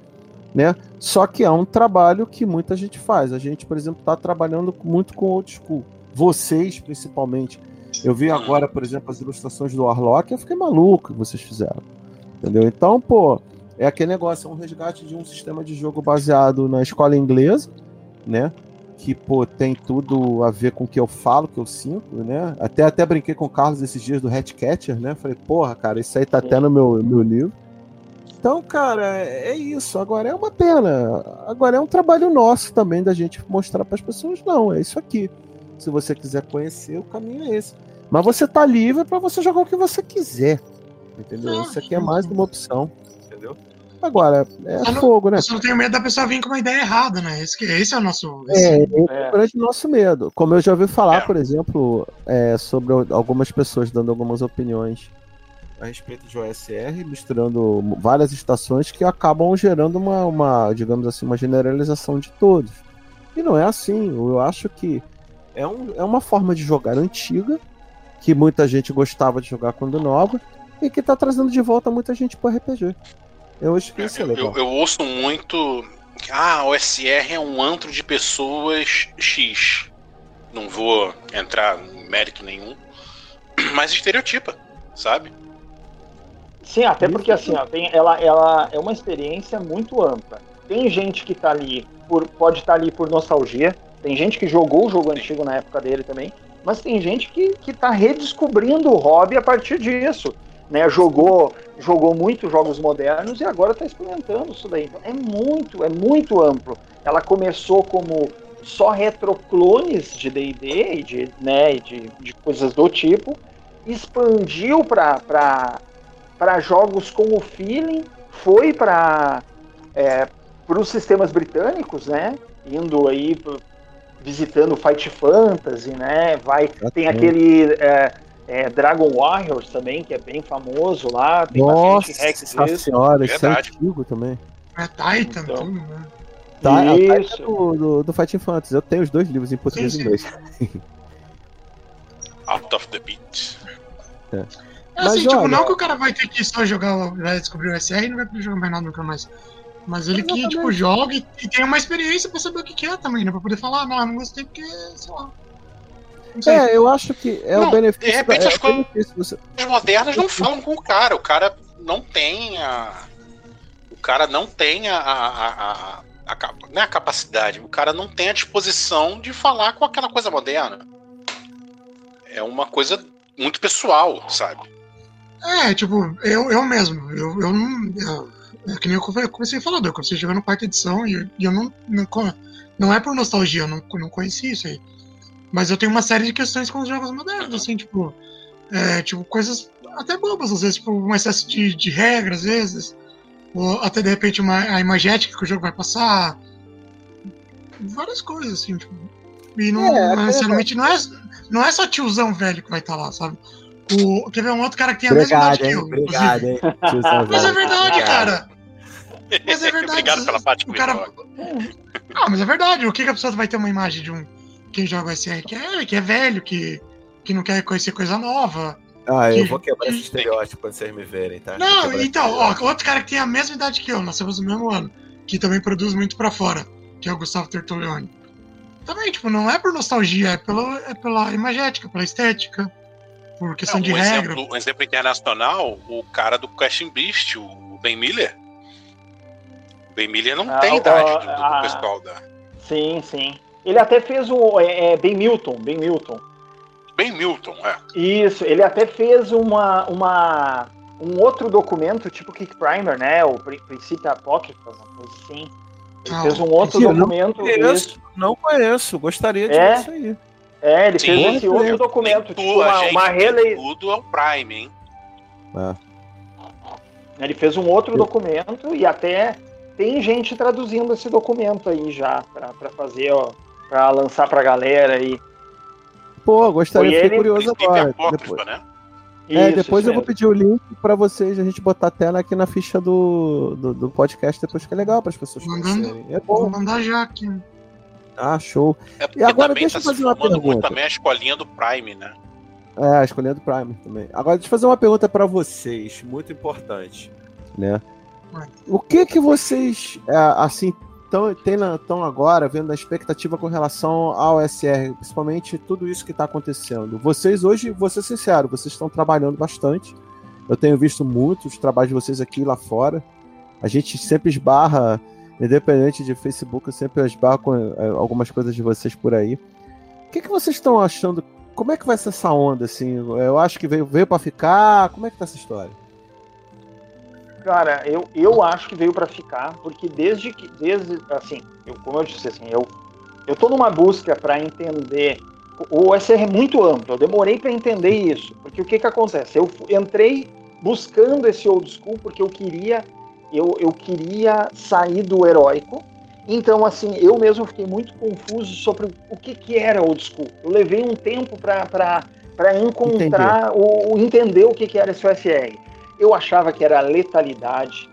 né? Só que é um trabalho que muita gente faz. A gente, por exemplo, está trabalhando muito com old school. Vocês, principalmente. Eu vi agora, por exemplo, as ilustrações do Warlock, eu fiquei maluco que vocês fizeram. Entendeu? Então, pô, é aquele negócio, é um resgate de um sistema de jogo baseado na escola inglesa, né? Que, pô, tem tudo a ver com o que eu falo, que eu sinto, né? Até, até brinquei com o Carlos esses dias do Hatcatcher, né? Falei, porra, cara, isso aí tá até no meu, meu livro. Então, cara, é isso. Agora é uma pena. Agora é um trabalho nosso também da gente mostrar para as pessoas, não, é isso aqui. Se você quiser conhecer, o caminho é esse. Mas você tá livre para você jogar o que você quiser. Entendeu? Isso aqui é mais uma opção. Entendeu? Agora, é não, fogo, né? Eu só não tenho medo da pessoa vir com uma ideia errada, né? Esse, esse é o nosso. É, esse... é o grande nosso medo. Como eu já ouvi falar, é. por exemplo, é, sobre algumas pessoas dando algumas opiniões a respeito de OSR, misturando várias estações que acabam gerando uma, uma, digamos assim, uma generalização de todos. E não é assim. Eu acho que é, um, é uma forma de jogar antiga, que muita gente gostava de jogar quando nova, e que está trazendo de volta muita gente para RPG. Eu acho que isso é legal. Eu, eu ouço muito. Ah, o SR é um antro de pessoas X. Não vou entrar em mérito nenhum. [clears throat] Mas estereotipa, sabe? Sim, até porque assim, ó, tem, ela, ela é uma experiência muito ampla. Tem gente que tá ali por, pode estar tá ali por nostalgia, tem gente que jogou o jogo antigo na época dele também, mas tem gente que, que tá redescobrindo o hobby a partir disso né, jogou, jogou muito jogos modernos e agora está experimentando isso daí. Então, é muito, é muito amplo. Ela começou como só retroclones de D&D e de, né, de, de coisas do tipo, expandiu para jogos com o feeling, foi para é, os sistemas britânicos, né, indo aí visitando Fight Fantasy, né, vai, tem aquele é, é, Dragon Warriors também, que é bem famoso lá. Tem Nossa bastante senhora, isso é antigo também. É Titan, então, tudo, né? Tá, isso. É do, do, do Fighting Fantasy. Eu tenho os dois livros em português e inglês. Out of the beat. É. É Mas, assim, tipo, não que o cara vai ter que só jogar, vai descobrir o SR e não vai poder jogar mais nada nunca mais. Mas ele que, tipo, joga e, e tem uma experiência pra saber o que, que é também, né? Pra poder falar, não, eu não gostei porque, sei lá. É, eu acho que é não, o benefício. De repente da, as é coisas você... modernas não falam com o cara. O cara não tem a. O cara não tem a, a, a, a, não é a capacidade, o cara não tem a disposição de falar com aquela coisa moderna. É uma coisa muito pessoal, sabe? É, tipo, eu, eu mesmo, eu, eu não. Eu, é que nem eu comecei a falar, eu comecei jogando quarta edição e, e eu não, não. Não é por nostalgia, eu não, não conheci isso aí. Mas eu tenho uma série de questões com os jogos modernos, assim, tipo. É, tipo, coisas até bobas, às vezes, tipo, um excesso de, de regras, às vezes. Ou até de repente uma, a imagética que o jogo vai passar. Várias coisas, assim, tipo. E não, é, necessariamente não é, não é só tiozão velho que vai estar tá lá, sabe? O, quer ver um outro cara que tem a obrigado, mesma idade hein, que eu. Obrigado, hein, [laughs] mas é verdade, cara. Mas é [laughs] verdade. Obrigado pela parte o cara... Ah, mas é verdade. O que, que a pessoa vai ter uma imagem de um quem joga o SR que é, que é velho, que, que não quer conhecer coisa nova. Ah, que, eu vou quebrar esse estereótipo quando vocês me verem, tá? Não, então, ó, outro cara que tem a mesma idade que eu, nós temos no mesmo ano, que também produz muito pra fora, que é o Gustavo Tertulione. Também, tipo, não é por nostalgia, é, pelo, é pela imagética, pela estética, por questão não, de um regra. Exemplo, um exemplo internacional, o cara do Casting Beast, o Ben Miller. O Ben Miller não ah, tem idade do, do ah, pessoal da. Sim, sim. Ele até fez o é, é, Ben Milton, Ben Milton. Ben Milton, é. Isso, ele até fez uma, uma um outro documento, tipo Kick Primer, né? O Princípio Apócrifo, uma coisa assim. Ele fez um outro documento. Não conheço, não conheço, gostaria de é, ver isso aí. É, ele Sim, fez esse outro documento, tipo uma, uma relei... Tudo é o Prime, hein? É. Ele fez um outro documento e até tem gente traduzindo esse documento aí já para fazer ó, pra lançar pra galera aí. Pô, gostaria, de fiquei curioso agora. Depois. Né? É, Isso, depois eu vou pedir o link para vocês, a gente botar a tela aqui na ficha do, do, do podcast depois, que é legal para as pessoas conhecerem. É bom. Vou mandar já aqui. Ah, show. É e agora deixa tá eu fazer uma pergunta. também a escolinha do Prime, né? É, a escolinha do Prime também. Agora deixa eu fazer uma pergunta para vocês, muito importante, né? O que que vocês, é, assim, estão agora vendo a expectativa com relação ao SR, principalmente tudo isso que está acontecendo? Vocês hoje, vou ser sincero, vocês estão trabalhando bastante. Eu tenho visto muitos trabalhos de vocês aqui e lá fora. A gente sempre esbarra, independente de Facebook, eu sempre esbarro com é, algumas coisas de vocês por aí. O que, que vocês estão achando? Como é que vai ser essa onda, assim? Eu acho que veio, veio para ficar. Como é que tá essa história? Cara, eu, eu acho que veio para ficar, porque desde que, desde, assim, eu, como eu disse, assim, eu, eu tô numa busca para entender, o SR é muito amplo, eu demorei para entender isso, porque o que que acontece? Eu entrei buscando esse old school porque eu queria, eu, eu queria sair do heróico, então, assim, eu mesmo fiquei muito confuso sobre o que que era old school. Eu levei um tempo para encontrar, o, o, entender o que que era esse OSR. Eu achava que era letalidade.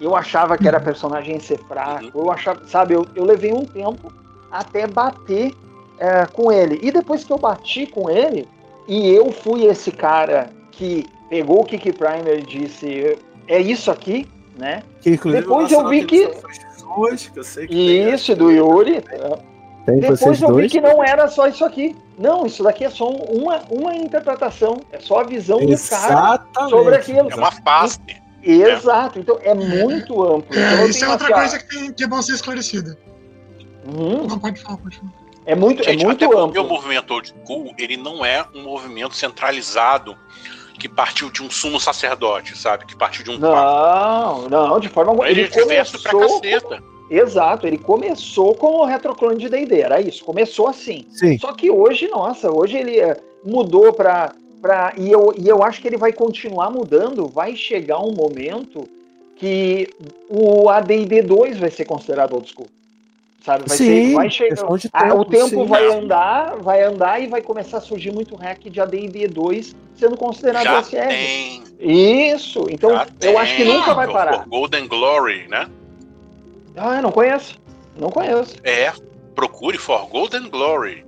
Eu achava que era personagem ser fraco. Eu achava, sabe, eu, eu levei um tempo até bater é, com ele. E depois que eu bati com ele, e eu fui esse cara que pegou o Kiki Primer e disse: é isso aqui, né? Que, depois eu vi que. Duas, que eu sei que isso, do Yuri. Tem Depois eu dois? vi que não era só isso aqui. Não, isso daqui é só uma, uma interpretação. É só a visão Exatamente. do cara sobre aquilo. É uma face. Exato. Então é muito amplo. É, então, isso é outra coisa que, tem, que é bom ser esclarecida. Uhum. Não, pode falar, pode falar. É muito, é Gente, muito até amplo. o movimento old school, ele não é um movimento centralizado que partiu de um sumo sacerdote, sabe? Que partiu de um Não, não, de forma alguma. Ele, Ele é diverso pra começou caceta. Exato, ele começou com o retroclone de D&D, era isso, começou assim. Sim. Só que hoje, nossa, hoje ele eh, mudou para para e eu, e eu acho que ele vai continuar mudando, vai chegar um momento que o AD&D 2 vai ser considerado old school. Sabe, vai Sim, ser, vai chegar, ah, tempo, o tempo sim. vai andar, vai andar e vai começar a surgir muito hack de AD&D 2 sendo considerado Já SR. tem. Isso, então já eu acho que tem. nunca vai O parar. Golden Glory, né? Ah, eu não conheço. Não conheço. É, procure For Golden Glory.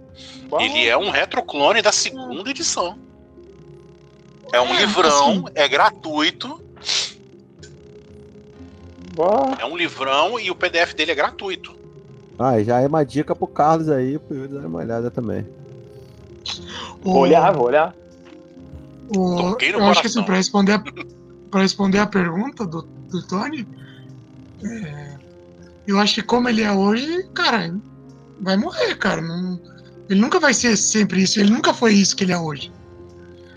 Uau. Ele é um retroclone da segunda edição. É um É, livrão, assim. é gratuito. Uau. É um livrão e o PDF dele é gratuito. Ah, já é uma dica pro Carlos aí, pro Yuri dar uma olhada também. Vou olhar, vou olhar. O, Toquei no eu acho que assim, coração. pra responder a, pra responder a pergunta do, do Tony, é, eu acho que como ele é hoje, cara, vai morrer, cara. Não- ele nunca vai ser sempre isso, ele nunca foi isso que ele é hoje.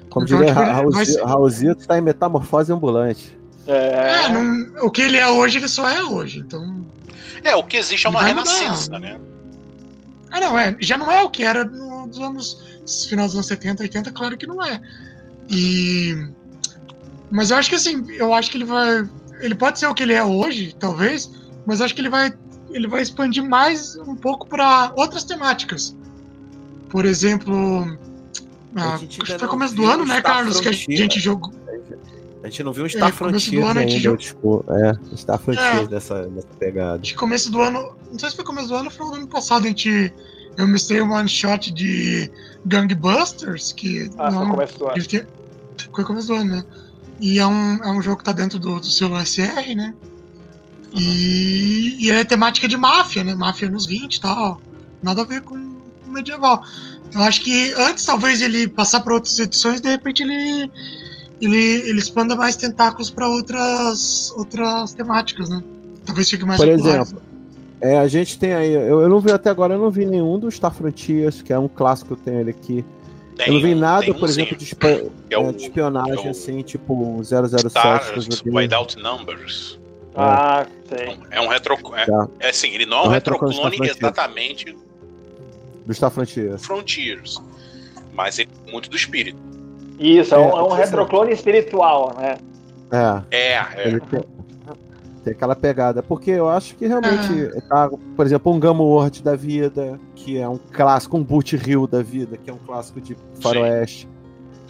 Como Eu diria ele Raulzito, ser- Raulzito tá em metamorfose ambulante. É, É, não- o que ele é hoje, ele só é hoje. Então. É, o que existe é uma mudar. renascença, né? Ah, não, é. Já não é o que era no- nos anos. final dos anos 70, 80, claro que não é. E. Mas eu acho que assim, eu acho que ele vai. Ele pode ser o que ele é hoje, talvez, mas acho que ele vai. Ele vai expandir mais um pouco para outras temáticas. Por exemplo. A Ah, gente acho que foi não começo do ano, o né, Star Carlos? Que a gente jogou. A gente não viu um Star É, começo do Frontier ano a gente ainda, jogou- tipo, é, Star Frontier É. dessa, dessa pegada. Acho que começo do ano. Não sei se foi começo do ano ou foi no ano passado. A gente. Eu mestrei um one shot de Gangbusters, que Ah, não, foi começo do ano. Foi começo do ano, né? E é um, é um jogo que tá dentro do, do seu SR, né? E, e é temática de máfia, né? Máfia nos 20 e tal. Nada a ver com, com medieval. Eu acho que antes, talvez, ele passar para outras edições, de repente ele. Ele, ele expanda mais tentáculos para outras, outras temáticas, né? Talvez fique mais Por popular. exemplo, É, a gente tem aí, eu, eu não vi até agora, eu não vi nenhum dos Star Frontiers, que é um clássico que eu tenho ele aqui. eu não vi um- nada, tem por exemplo, sim, de, que é o é, de espionagem, é o assim, tipo 007. Stars que eu joguei. Without Numbers. Ah, sei. É um retro. É, Tá. é assim, ele não é um É um retroclone Frontier. exatamente Do Star Frontier. Frontiers. Mas ele é muito do espírito. Isso, é, um, É, é um você retroclone espiritual, né? É, É, é. ele tem, tem aquela pegada. Porque eu acho que realmente, tá, por exemplo, um Gamma World da vida, que é um clássico, um Boot Hill da vida, que é um clássico de faroeste. Sim.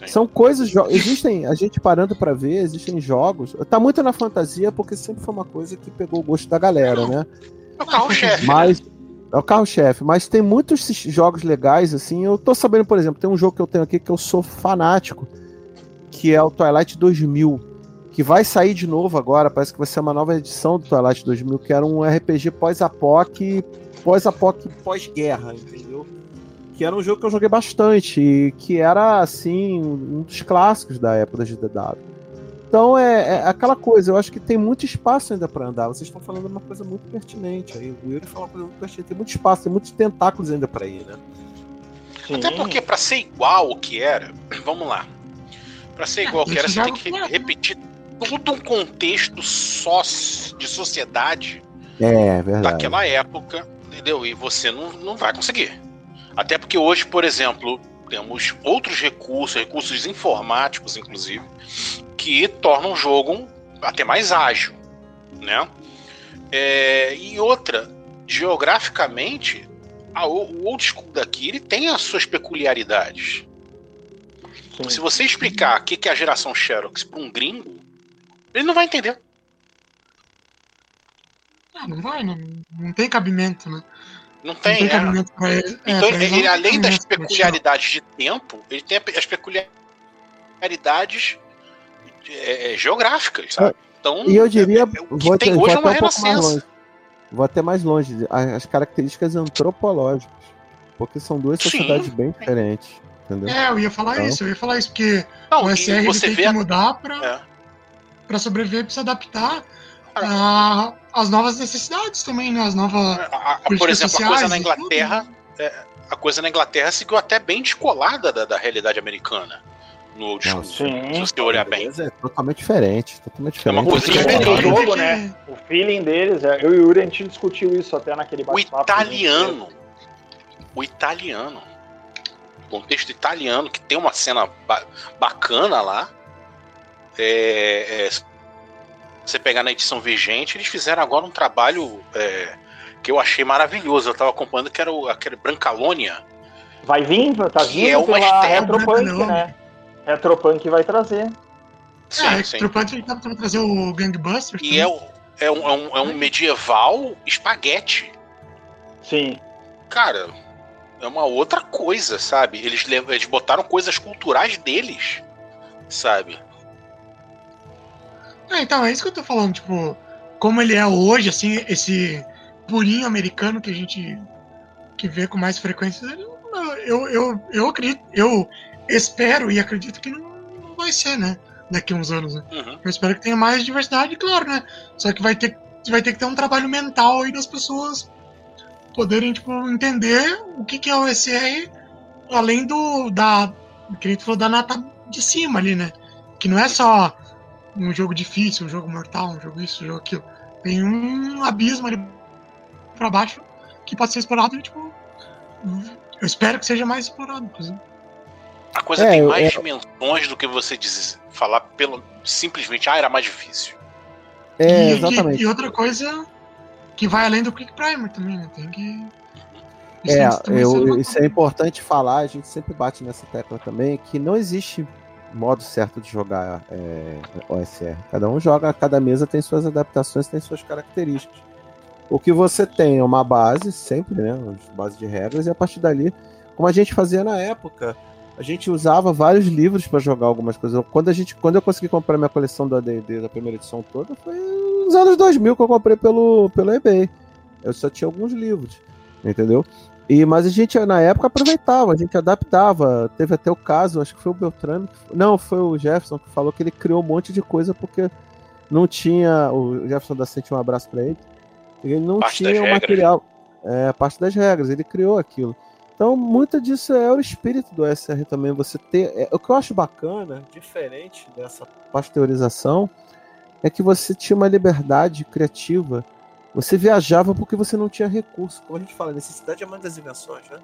São coisas, existem, a gente parando pra ver, existem jogos. Tá muito na fantasia porque sempre foi uma coisa que pegou o gosto da galera, né? É o carro-chefe. né? Mas é o carro-chefe, mas tem muitos jogos legais assim. Eu tô sabendo, por exemplo, tem um jogo que eu tenho aqui que eu sou fanático, que é o Twilight 2000, que vai sair de novo agora, parece que vai ser uma nova edição do Twilight 2000, que era um RPG pós-apoc, pós-apoc pós-guerra, entendeu? Que era um jogo que eu joguei bastante, e que era, assim, um dos clássicos da época da GDW. Então é, é, aquela coisa, eu acho que tem muito espaço ainda para andar. Vocês estão falando uma coisa muito pertinente. Aí o Yuri falou uma coisa muito pertinente. Tem muito espaço, tem muitos tentáculos ainda para ir, né? Sim. Até porque para ser igual o que era, vamos lá. Para ser igual o que era, você tem que repetir todo um contexto só de sociedade é, verdade. daquela época, entendeu? E você não, não vai conseguir. Até porque hoje, por exemplo, temos outros recursos, recursos informáticos, inclusive, que tornam o jogo até mais ágil, né? É, e outra, geograficamente, a, o old school daqui ele tem as suas peculiaridades. Sim. Se você explicar o que é a geração Xerox para um gringo, ele não vai entender. Ah, não vai, não, não tem cabimento, né? Não tem, não tem é. ele. Então, é, ele, além das peculiaridades de tempo, ele tem as peculiaridades é, é, geográficas, sabe? Então, e eu diria, é, o que vou tem hoje é uma renascença. Vou até mais longe, as características antropológicas, porque são duas sociedades Sim. bem diferentes. Entendeu? É, eu ia falar então... isso, eu ia falar isso, porque Não, o SR ele tem que a... mudar para é. sobreviver, para se adaptar a, as novas necessidades também, né? As novas. A, a, por exemplo, a coisa na Inglaterra. É, a coisa na Inglaterra seguiu até bem descolada da, da realidade americana. No old school. Sim. Se você olhar bem. É totalmente diferente. Totalmente diferente. É uma coisa diferente. O jogo, né? O feeling deles, é, eu e o Yuri, a gente discutiu isso até naquele O italiano. O italiano. O contexto italiano, que tem uma cena ba bacana lá. É, é, você pegar na edição vigente, eles fizeram agora um trabalho é, que eu achei maravilhoso. Eu tava acompanhando que era o, aquele Brancalônia. Vai vir, tá vindo é uma pela Retropunk, né? Retropunk vai trazer. Sim, é, sim. Retropunk tá pra trazer o Gangbuster. E é, o, é, um, é, um, é um medieval espaguete. Sim. Cara, é uma outra coisa, sabe? Eles, eles botaram coisas culturais deles, sabe? É, então, é isso que eu tô falando, tipo, como ele é hoje, assim, esse purinho americano que a gente que vê com mais frequência, eu, eu, eu acredito, eu espero e acredito que não vai ser, né? Daqui a uns anos, né? Uhum. Eu espero que tenha mais diversidade, claro, né? Só que vai ter, vai ter que ter um trabalho mental aí das pessoas poderem, tipo, entender o que, que é o SR, além do, da, que a gente falou, da nata de cima ali, né? Que não é só um jogo difícil, um jogo mortal, um jogo isso, um jogo aquilo. Tem um abismo ali pra baixo que pode ser explorado e, tipo. Eu espero que seja mais explorado, inclusive. A coisa é, tem mais é... dimensões do que você dizer, falar pelo simplesmente, ah, era mais difícil. É, e, exatamente. E, e, outra coisa que vai além do Quick Primer também, né? Tem que. Isso é, eu, isso é importante falar, a gente sempre bate nessa tecla também, que não existe modo certo de jogar é, OSR. Cada um joga, cada mesa tem suas adaptações, tem suas características. O que você tem é uma base, sempre, né? Uma base de regras, e a partir dali, como a gente fazia na época, a gente usava vários livros para jogar algumas coisas. Quando, a gente, quando eu consegui comprar minha coleção do ADD da primeira edição toda, foi nos anos 2000 que eu comprei pelo, pelo eBay. Eu só tinha alguns livros, entendeu? E, mas a gente, na época, aproveitava, a gente adaptava. Teve até o caso, acho que foi o Beltrame. Não, foi o Jefferson que falou que ele criou um monte de coisa porque não tinha. O Jefferson da Sente um abraço para ele. Ele não parte tinha o material. É, parte das regras, ele criou aquilo. Então, muito disso é o espírito do SR também. Você ter. É, o que eu acho bacana, diferente dessa pasteurização, é que você tinha uma liberdade criativa você viajava porque você não tinha recurso. Como a gente fala, necessidade é uma das invenções, né?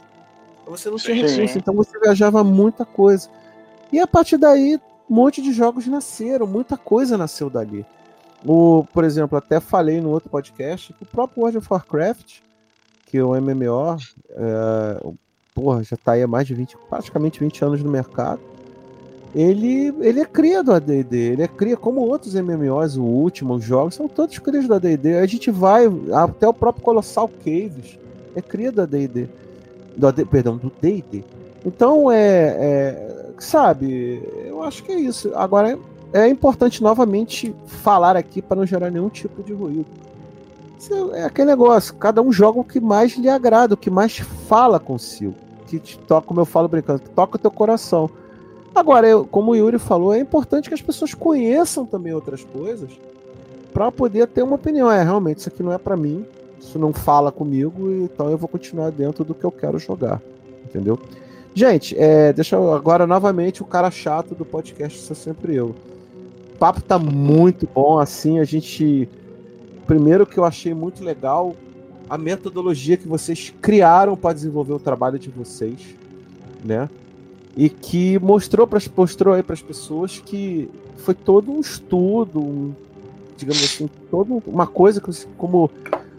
Então você não tinha recurso, então você viajava muita coisa. E a partir daí, um monte de jogos nasceram, muita coisa nasceu dali. O, por exemplo, até falei no outro podcast que o próprio World of Warcraft, que é o MMO, é, porra, já está aí há mais de 20, praticamente 20 anos no mercado ele, ele é cria do AD&D, ele é cria como outros MMOs, o último, os jogos, são todos crias do AD&D. A gente vai, até o próprio Colossal Caves é cria do AD&D, do AD, perdão, do D&D. Então, é, é, sabe, eu acho que é isso. Agora, é importante novamente falar aqui para não gerar nenhum tipo de ruído. É aquele negócio, cada um joga o que mais lhe agrada, o que mais fala consigo, que te toca, como eu falo brincando, toca o teu coração. Agora, eu, como o Yuri falou, é importante que as pessoas conheçam também outras coisas para poder ter uma opinião. É, realmente, isso aqui não é para mim, isso não fala comigo, então eu vou continuar dentro do que eu quero jogar. Entendeu? Gente, é, deixa eu agora novamente o cara chato do podcast sou sempre eu. O papo tá muito bom, assim, a gente. Primeiro que eu achei muito legal a metodologia que vocês criaram para desenvolver o trabalho de vocês, né? E que mostrou para mostrou aí para as pessoas que foi todo um estudo, um, digamos assim, toda uma coisa que, como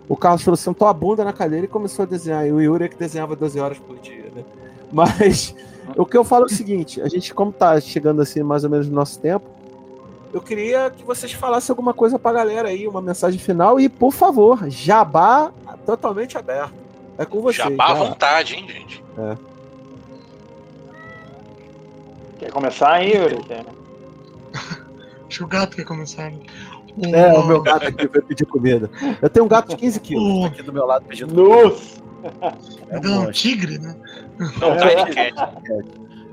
o Carlos falou, sentou a bunda na cadeira e começou a desenhar. E o Yuri é que desenhava 12 horas por dia, né? [laughs] Mas o que eu falo é o seguinte: a gente, como tá chegando assim mais ou menos no nosso tempo, eu queria que vocês falassem alguma coisa pra galera aí, uma mensagem final. E, por favor, jabá totalmente aberto. É com vocês. Jabá à vontade, hein, gente? É. Quer começar aí, Yuri? [laughs] Acho que o gato quer começar. Né? É, o meu gato aqui foi pedir comida. Eu tenho um gato de 15 quilos aqui do meu lado pedindo Nossa! É um, um tigre, né? Não, é, é,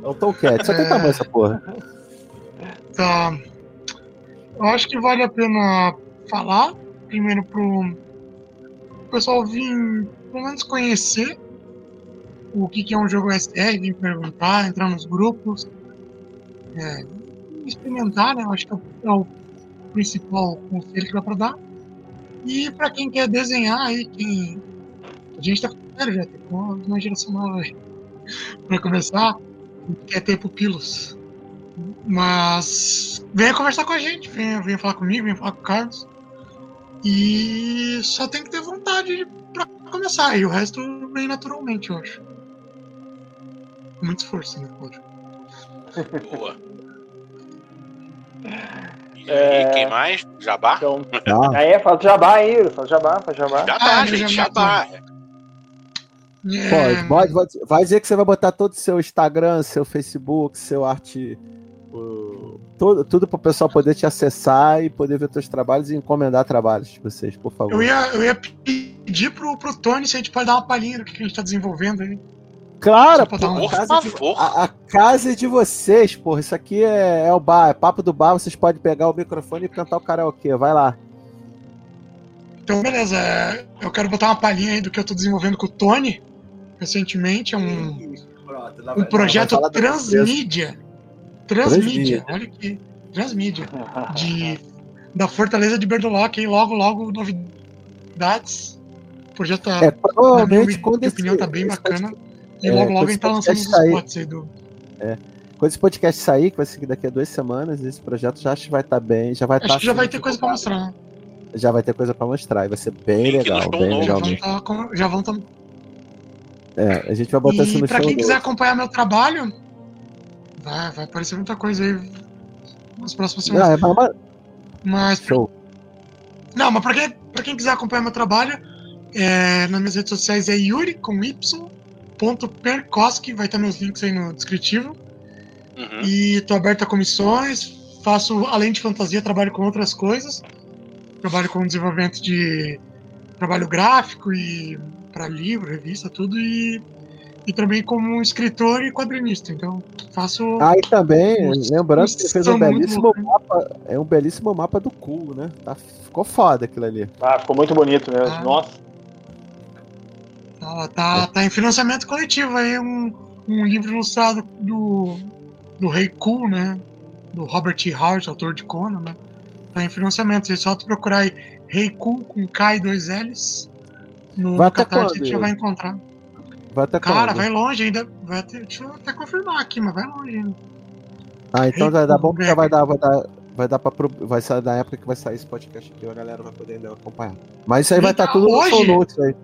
é um Tomcat. Só tem tamanho essa porra. Tá. Eu acho que vale a pena falar, primeiro pro pessoal vir, pelo menos conhecer o que, que é um jogo SR, vir perguntar, entrar nos grupos, é, experimentar, né? Eu acho que é o principal conselho que dá para dar. E para quem quer desenhar aí, quem. A gente tá com já, tem uma geração nova. Pra começar, quer ter pupilos. Mas venha conversar com a gente, venha, venha falar comigo, venha falar com o Carlos. E só tem que ter vontade para começar. E o resto vem naturalmente, eu acho. Muito esforço, né? Lógico. Boa. E é... quem mais? Jabá? Então, ah. Aí, fala jabá aí, fala jabá, fala jabá. Jabá, ah, gente, jabá. Yeah. Pode, pode, vai dizer que você vai botar todo o seu Instagram, seu Facebook, seu arte. Uh, tudo, tudo para o pessoal poder te acessar e poder ver seus trabalhos e encomendar trabalhos de vocês, por favor. Eu ia, eu ia pedir pro, pro Tony se a gente pode dar uma palhinha do que a gente está desenvolvendo aí. Claro, pô, a, casa de, a, a, casa é de vocês, porra. Isso aqui é, é, o bar, é papo do bar. Vocês podem pegar o microfone e cantar o karaokê. Vai lá. Então, beleza. É, eu quero botar uma palhinha aí do que eu tô desenvolvendo com o Tony recentemente. É um, um projeto transmídia. Transmídia. Olha aqui. Transmídia. De, da Fortaleza de Berdolock. E logo, logo, novidades. O projeto tá. É, provavelmente, minha, minha opinião, tá bem bacana. E logo, é, logo a gente tá lançando os spots aí do. É. Quando esse podcast sair, que vai ser daqui a duas semanas, esse projeto já vai estar tá bem, já vai estar. Acho tá que já vai ter coisa pra mostrar. Né? Já vai ter coisa pra mostrar, e vai ser bem Link legal, bem legal. Já vão, tá, já vão tá... É, a gente vai botar e isso no pra quem quiser acompanhar meu trabalho, vai, vai aparecer muita coisa aí nas próximas semanas. Não, é, mas... mas Show. Não, mas pra quem, pra quem quiser acompanhar meu trabalho, é, nas minhas redes sociais é Yuri com Y Perkoski, vai estar nos links aí no descritivo. Uhum. E tô aberto a comissões, faço, além de fantasia, trabalho com outras coisas. Trabalho com desenvolvimento de trabalho gráfico e para livro, revista, tudo, e, e também como escritor e quadrinista. Então, faço. Ah, e também, lembrando que você fez um belíssimo mapa, é um belíssimo mapa do cu, né? Tá, ficou foda aquilo ali. Ah, ficou muito bonito mesmo. Ah. Nossa. Tá, tá, tá em financiamento coletivo aí um, um livro ilustrado do, do Rei Cool, né? Do Robert T. Hart, autor de Conan, né? Tá em financiamento. Você só procurar aí Rei Cool com K e dois L's. No, vai no Catarse você já vai encontrar. Vai até Cara, quando? vai longe ainda. Vai até, deixa eu até confirmar aqui, mas vai longe ainda. Ah, então vai dar bom porque vai dar, vai dar, vai dar pra. Vai sair da época que vai sair esse podcast aqui, a galera vai poder ainda acompanhar. Mas isso aí vai estar tá tudo hoje, no show notes aí.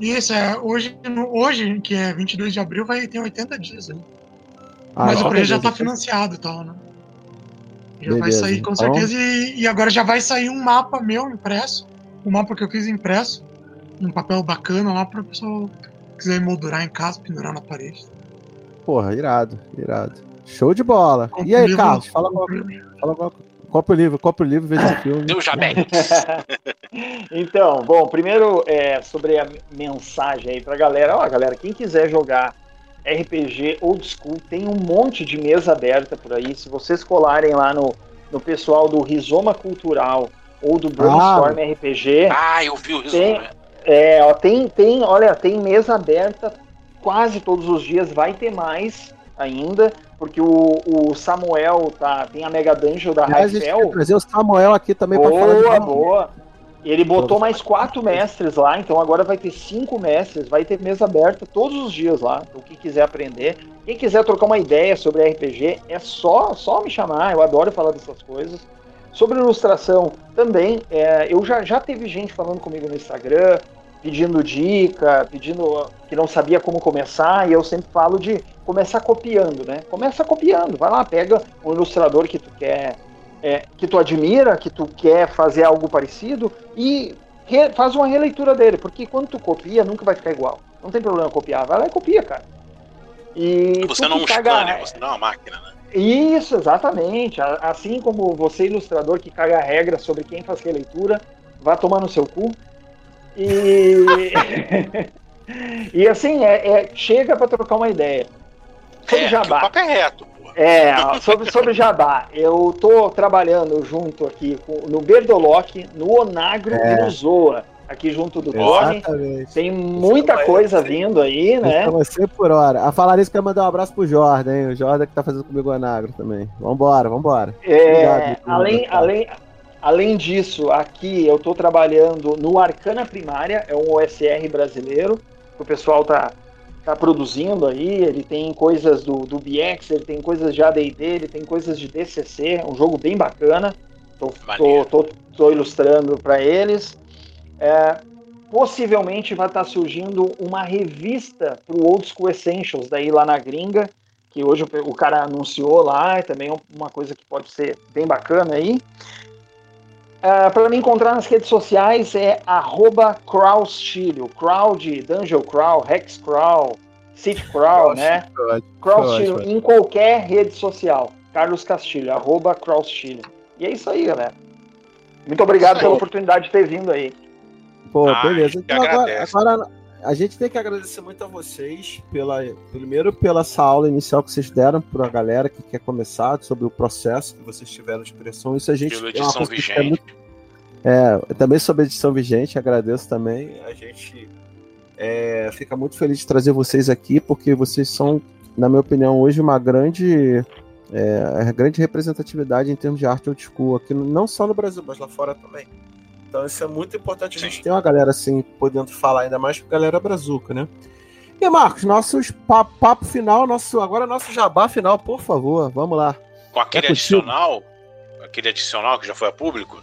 Isso, é, hoje, hoje, que é 22 de abril, vai ter 80 dias. Né? Ah, Mas o preço já está financiado e tal, né? Já beleza. vai sair com então... certeza. E, e, agora já vai sair um mapa meu impresso. Um mapa que eu fiz impresso. Um papel bacana lá para o pessoal quiser moldurar em casa, pendurar na parede. Porra, irado, irado. Show de bola. E aí, Carlos, fala qual, fala qual, Copa o livro, copa o livro, veja o filme. Deu já bem. [laughs] então, bom, primeiro é, sobre a mensagem aí pra galera. Ó, galera, quem quiser jogar RPG Old School, tem um monte de mesa aberta por aí. Se vocês colarem lá no, no pessoal do Rizoma Cultural ou do Brainstorm ah, RPG. Ah, eu vi o Rizoma. Tem, é, ó, tem, tem, olha, tem mesa aberta quase todos os dias, vai ter mais ainda, porque o, o Samuel tá, tem a Mega Dungeon da Raifel. trazer o Samuel aqui também boa, para falar de boa. Ele botou mais quatro mestres lá, então agora vai ter cinco mestres, vai ter mesa aberta todos os dias lá. Então, quem quiser aprender, quem quiser trocar uma ideia sobre RPG, é só, só me chamar, eu adoro falar dessas coisas. Sobre ilustração, também, é, eu já, já teve gente falando comigo no Instagram, pedindo dica, pedindo que não sabia como começar, e eu sempre falo de começar copiando, né? Começa copiando, vai lá, pega um ilustrador que tu quer, é, que tu admira, que tu quer fazer algo parecido e re, faz uma releitura dele, porque quando tu copia, nunca vai ficar igual. Não tem problema copiar, vai lá e copia, cara. E você não é um caga... scanner, você não é uma máquina, né? Isso, exatamente. Assim como você, ilustrador, que caga a regra sobre quem faz releitura, vá tomar no seu cu. E, [laughs] e assim, é, é chega para trocar uma ideia. Sobre é, jabá. O papo é reto. É, sobre, sobre jabá, eu tô trabalhando junto aqui com, no Berdoloc, no Onagro é. e no Zoa, aqui junto do Tony. Tem muita coisa vindo aí, né? Vai ser por hora. A falar isso, quero mandar um abraço pro Jordan, hein? O Jordan que tá fazendo comigo o Onagro também. Vambora, vambora. É, Obrigado, além, além, Além disso, aqui eu estou trabalhando no Arcana Primária, é um OSR brasileiro, que o pessoal tá, tá produzindo aí, ele tem coisas do, do BX, ele tem coisas de AD&D, ele tem coisas de DCC, um jogo bem bacana, tô, tô, tô, tô ilustrando para eles. É, possivelmente vai estar tá surgindo uma revista para o Old School Essentials, daí lá na gringa, que hoje o, cara anunciou lá, e também é uma coisa que pode ser bem bacana aí. Uh, ah, para me encontrar nas redes sociais é arroba Crowstilho. Crow de Dungeon Crow, Hex Crow, City Crow, né? Crowstilho em qualquer rede social. Carlos Castilho, arroba Crowstilho. E é isso aí, galera. Muito obrigado pela oportunidade de ter vindo aí. Pô, ah, beleza. Então, agora, agora, a gente tem que agradecer muito a vocês pela primeiro pela essa aula inicial que vocês deram para a galera que quer começar sobre o processo que vocês tiveram de expressão. Isso a gente pela edição é vigente. Muito, é, também sobre a edição vigente, agradeço também. A gente é, fica muito feliz de trazer vocês aqui, porque vocês são, na minha opinião, hoje uma grande, é, grande representatividade em termos de arte old school, aqui, não só no Brasil, mas lá fora também. Então isso é muito importante a gente ter uma galera assim, podendo falar, ainda mais com a galera brazuca, né? E Marcos, nosso papo, papo, final, nosso, agora nosso jabá final, por favor, vamos lá. Com aquele é adicional, aquele adicional que já foi a público?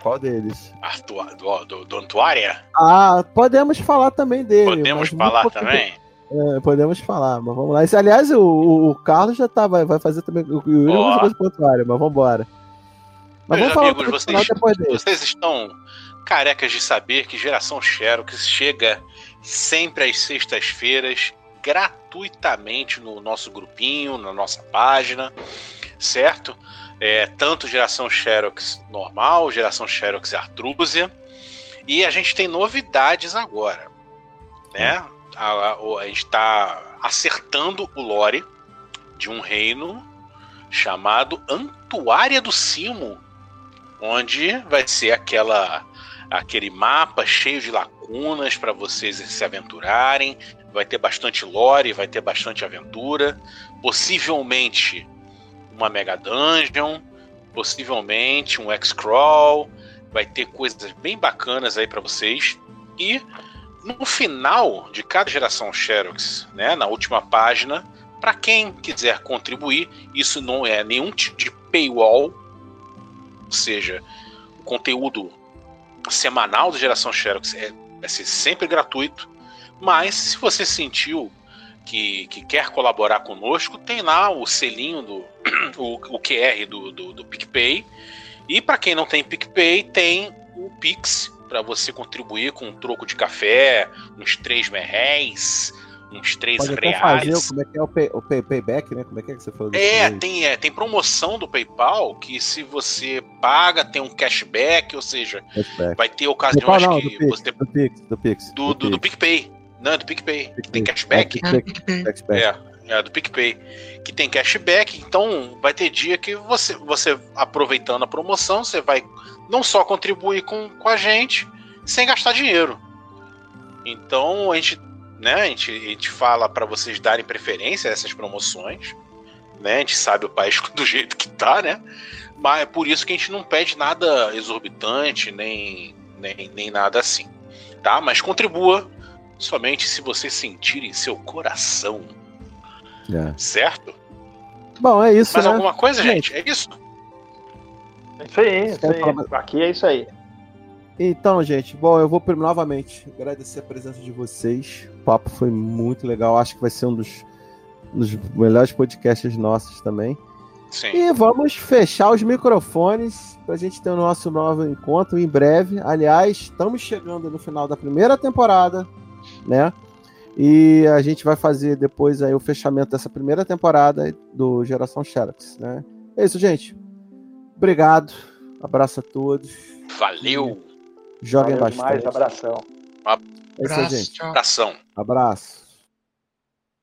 Qual deles? Artua, do, do, do Antuária? Ah, podemos falar também dele. Podemos falar também? É, podemos falar, mas vamos lá. Esse, aliás, o, o, Carlos já tá, vai, vai fazer também. O Yuri oh. vai fazer coisa Antuária, mas vamos embora. Mas Meus vamos amigos, vocês, vocês estão carecas de saber que Geração Xerox chega sempre às sextas-feiras gratuitamente no nosso grupinho, na nossa página, certo? É, tanto geração Xerox normal, geração Xerox Artrusia. E a gente tem novidades agora. Né? A, a, a gente está acertando o lore de um reino chamado Antuária do Cimo, onde vai ser aquela aquele mapa cheio de lacunas para vocês se aventurarem. Vai ter bastante lore, vai ter bastante aventura, possivelmente uma Mega Dungeon, possivelmente um X-Crawl. Vai ter coisas bem bacanas aí para vocês. E no final de cada geração Xerox, né, na última página, para quem quiser contribuir, isso não é nenhum tipo de paywall, seja, o conteúdo semanal da geração Xerox é, ser sempre gratuito, mas se você sentiu que, que quer colaborar conosco, tem lá o selinho do [clears throat] o, o QR do, do, do PicPay. E para quem não tem PicPay, tem o Pix para você contribuir com um troco de café, uns 3 merréis, uns 3 Pode até reais. fazer, como é que é o, pay, o pay- payback, né? Como é que é que você falou? É, tem, é, tem promoção do PayPal que se você paga, tem um cashback, ou seja, Cashback. vai ter PayPal ocasiões não, do que Pix, você. do Pix, do Pix. Do, do, do PicPay. Não, do PicPay. Que tem cashback. É, É, PicPay. Cashback. É, é do PicPay. Que tem cashback, então vai ter dia que você, você aproveitando a promoção, você vai não só contribuir com, com a gente, sem gastar dinheiro. Então a gente, né, a gente, a gente fala para vocês darem preferência a essas promoções. Né? A gente sabe o país [laughs] do jeito que tá, né? Mas é por isso que a gente não pede nada exorbitante, nem, nem, nem nada assim. Tá? Mas contribua somente se você sentir em seu coração. É. Certo? Bom, é isso, Mais né? alguma coisa, Gente. gente? É isso? É isso aí, isso Quer aí. Aqui é isso aí. Então, gente, bom, eu vou novamente agradecer a presença de vocês. O papo foi muito legal. Acho que vai ser um dos, dos melhores podcasts nossos também. Sim. E vamos fechar os microfones para a gente ter o nosso novo encontro em breve. Aliás, estamos chegando no final da primeira temporada, né? E a gente vai fazer depois aí o fechamento dessa primeira temporada do Geração Xerox, né? É isso, gente. Obrigado. Abraço a todos. Valeu. Joguem Valeu demais, bastante. abração. É isso aí, Abraço, gente. Abração. Abraço.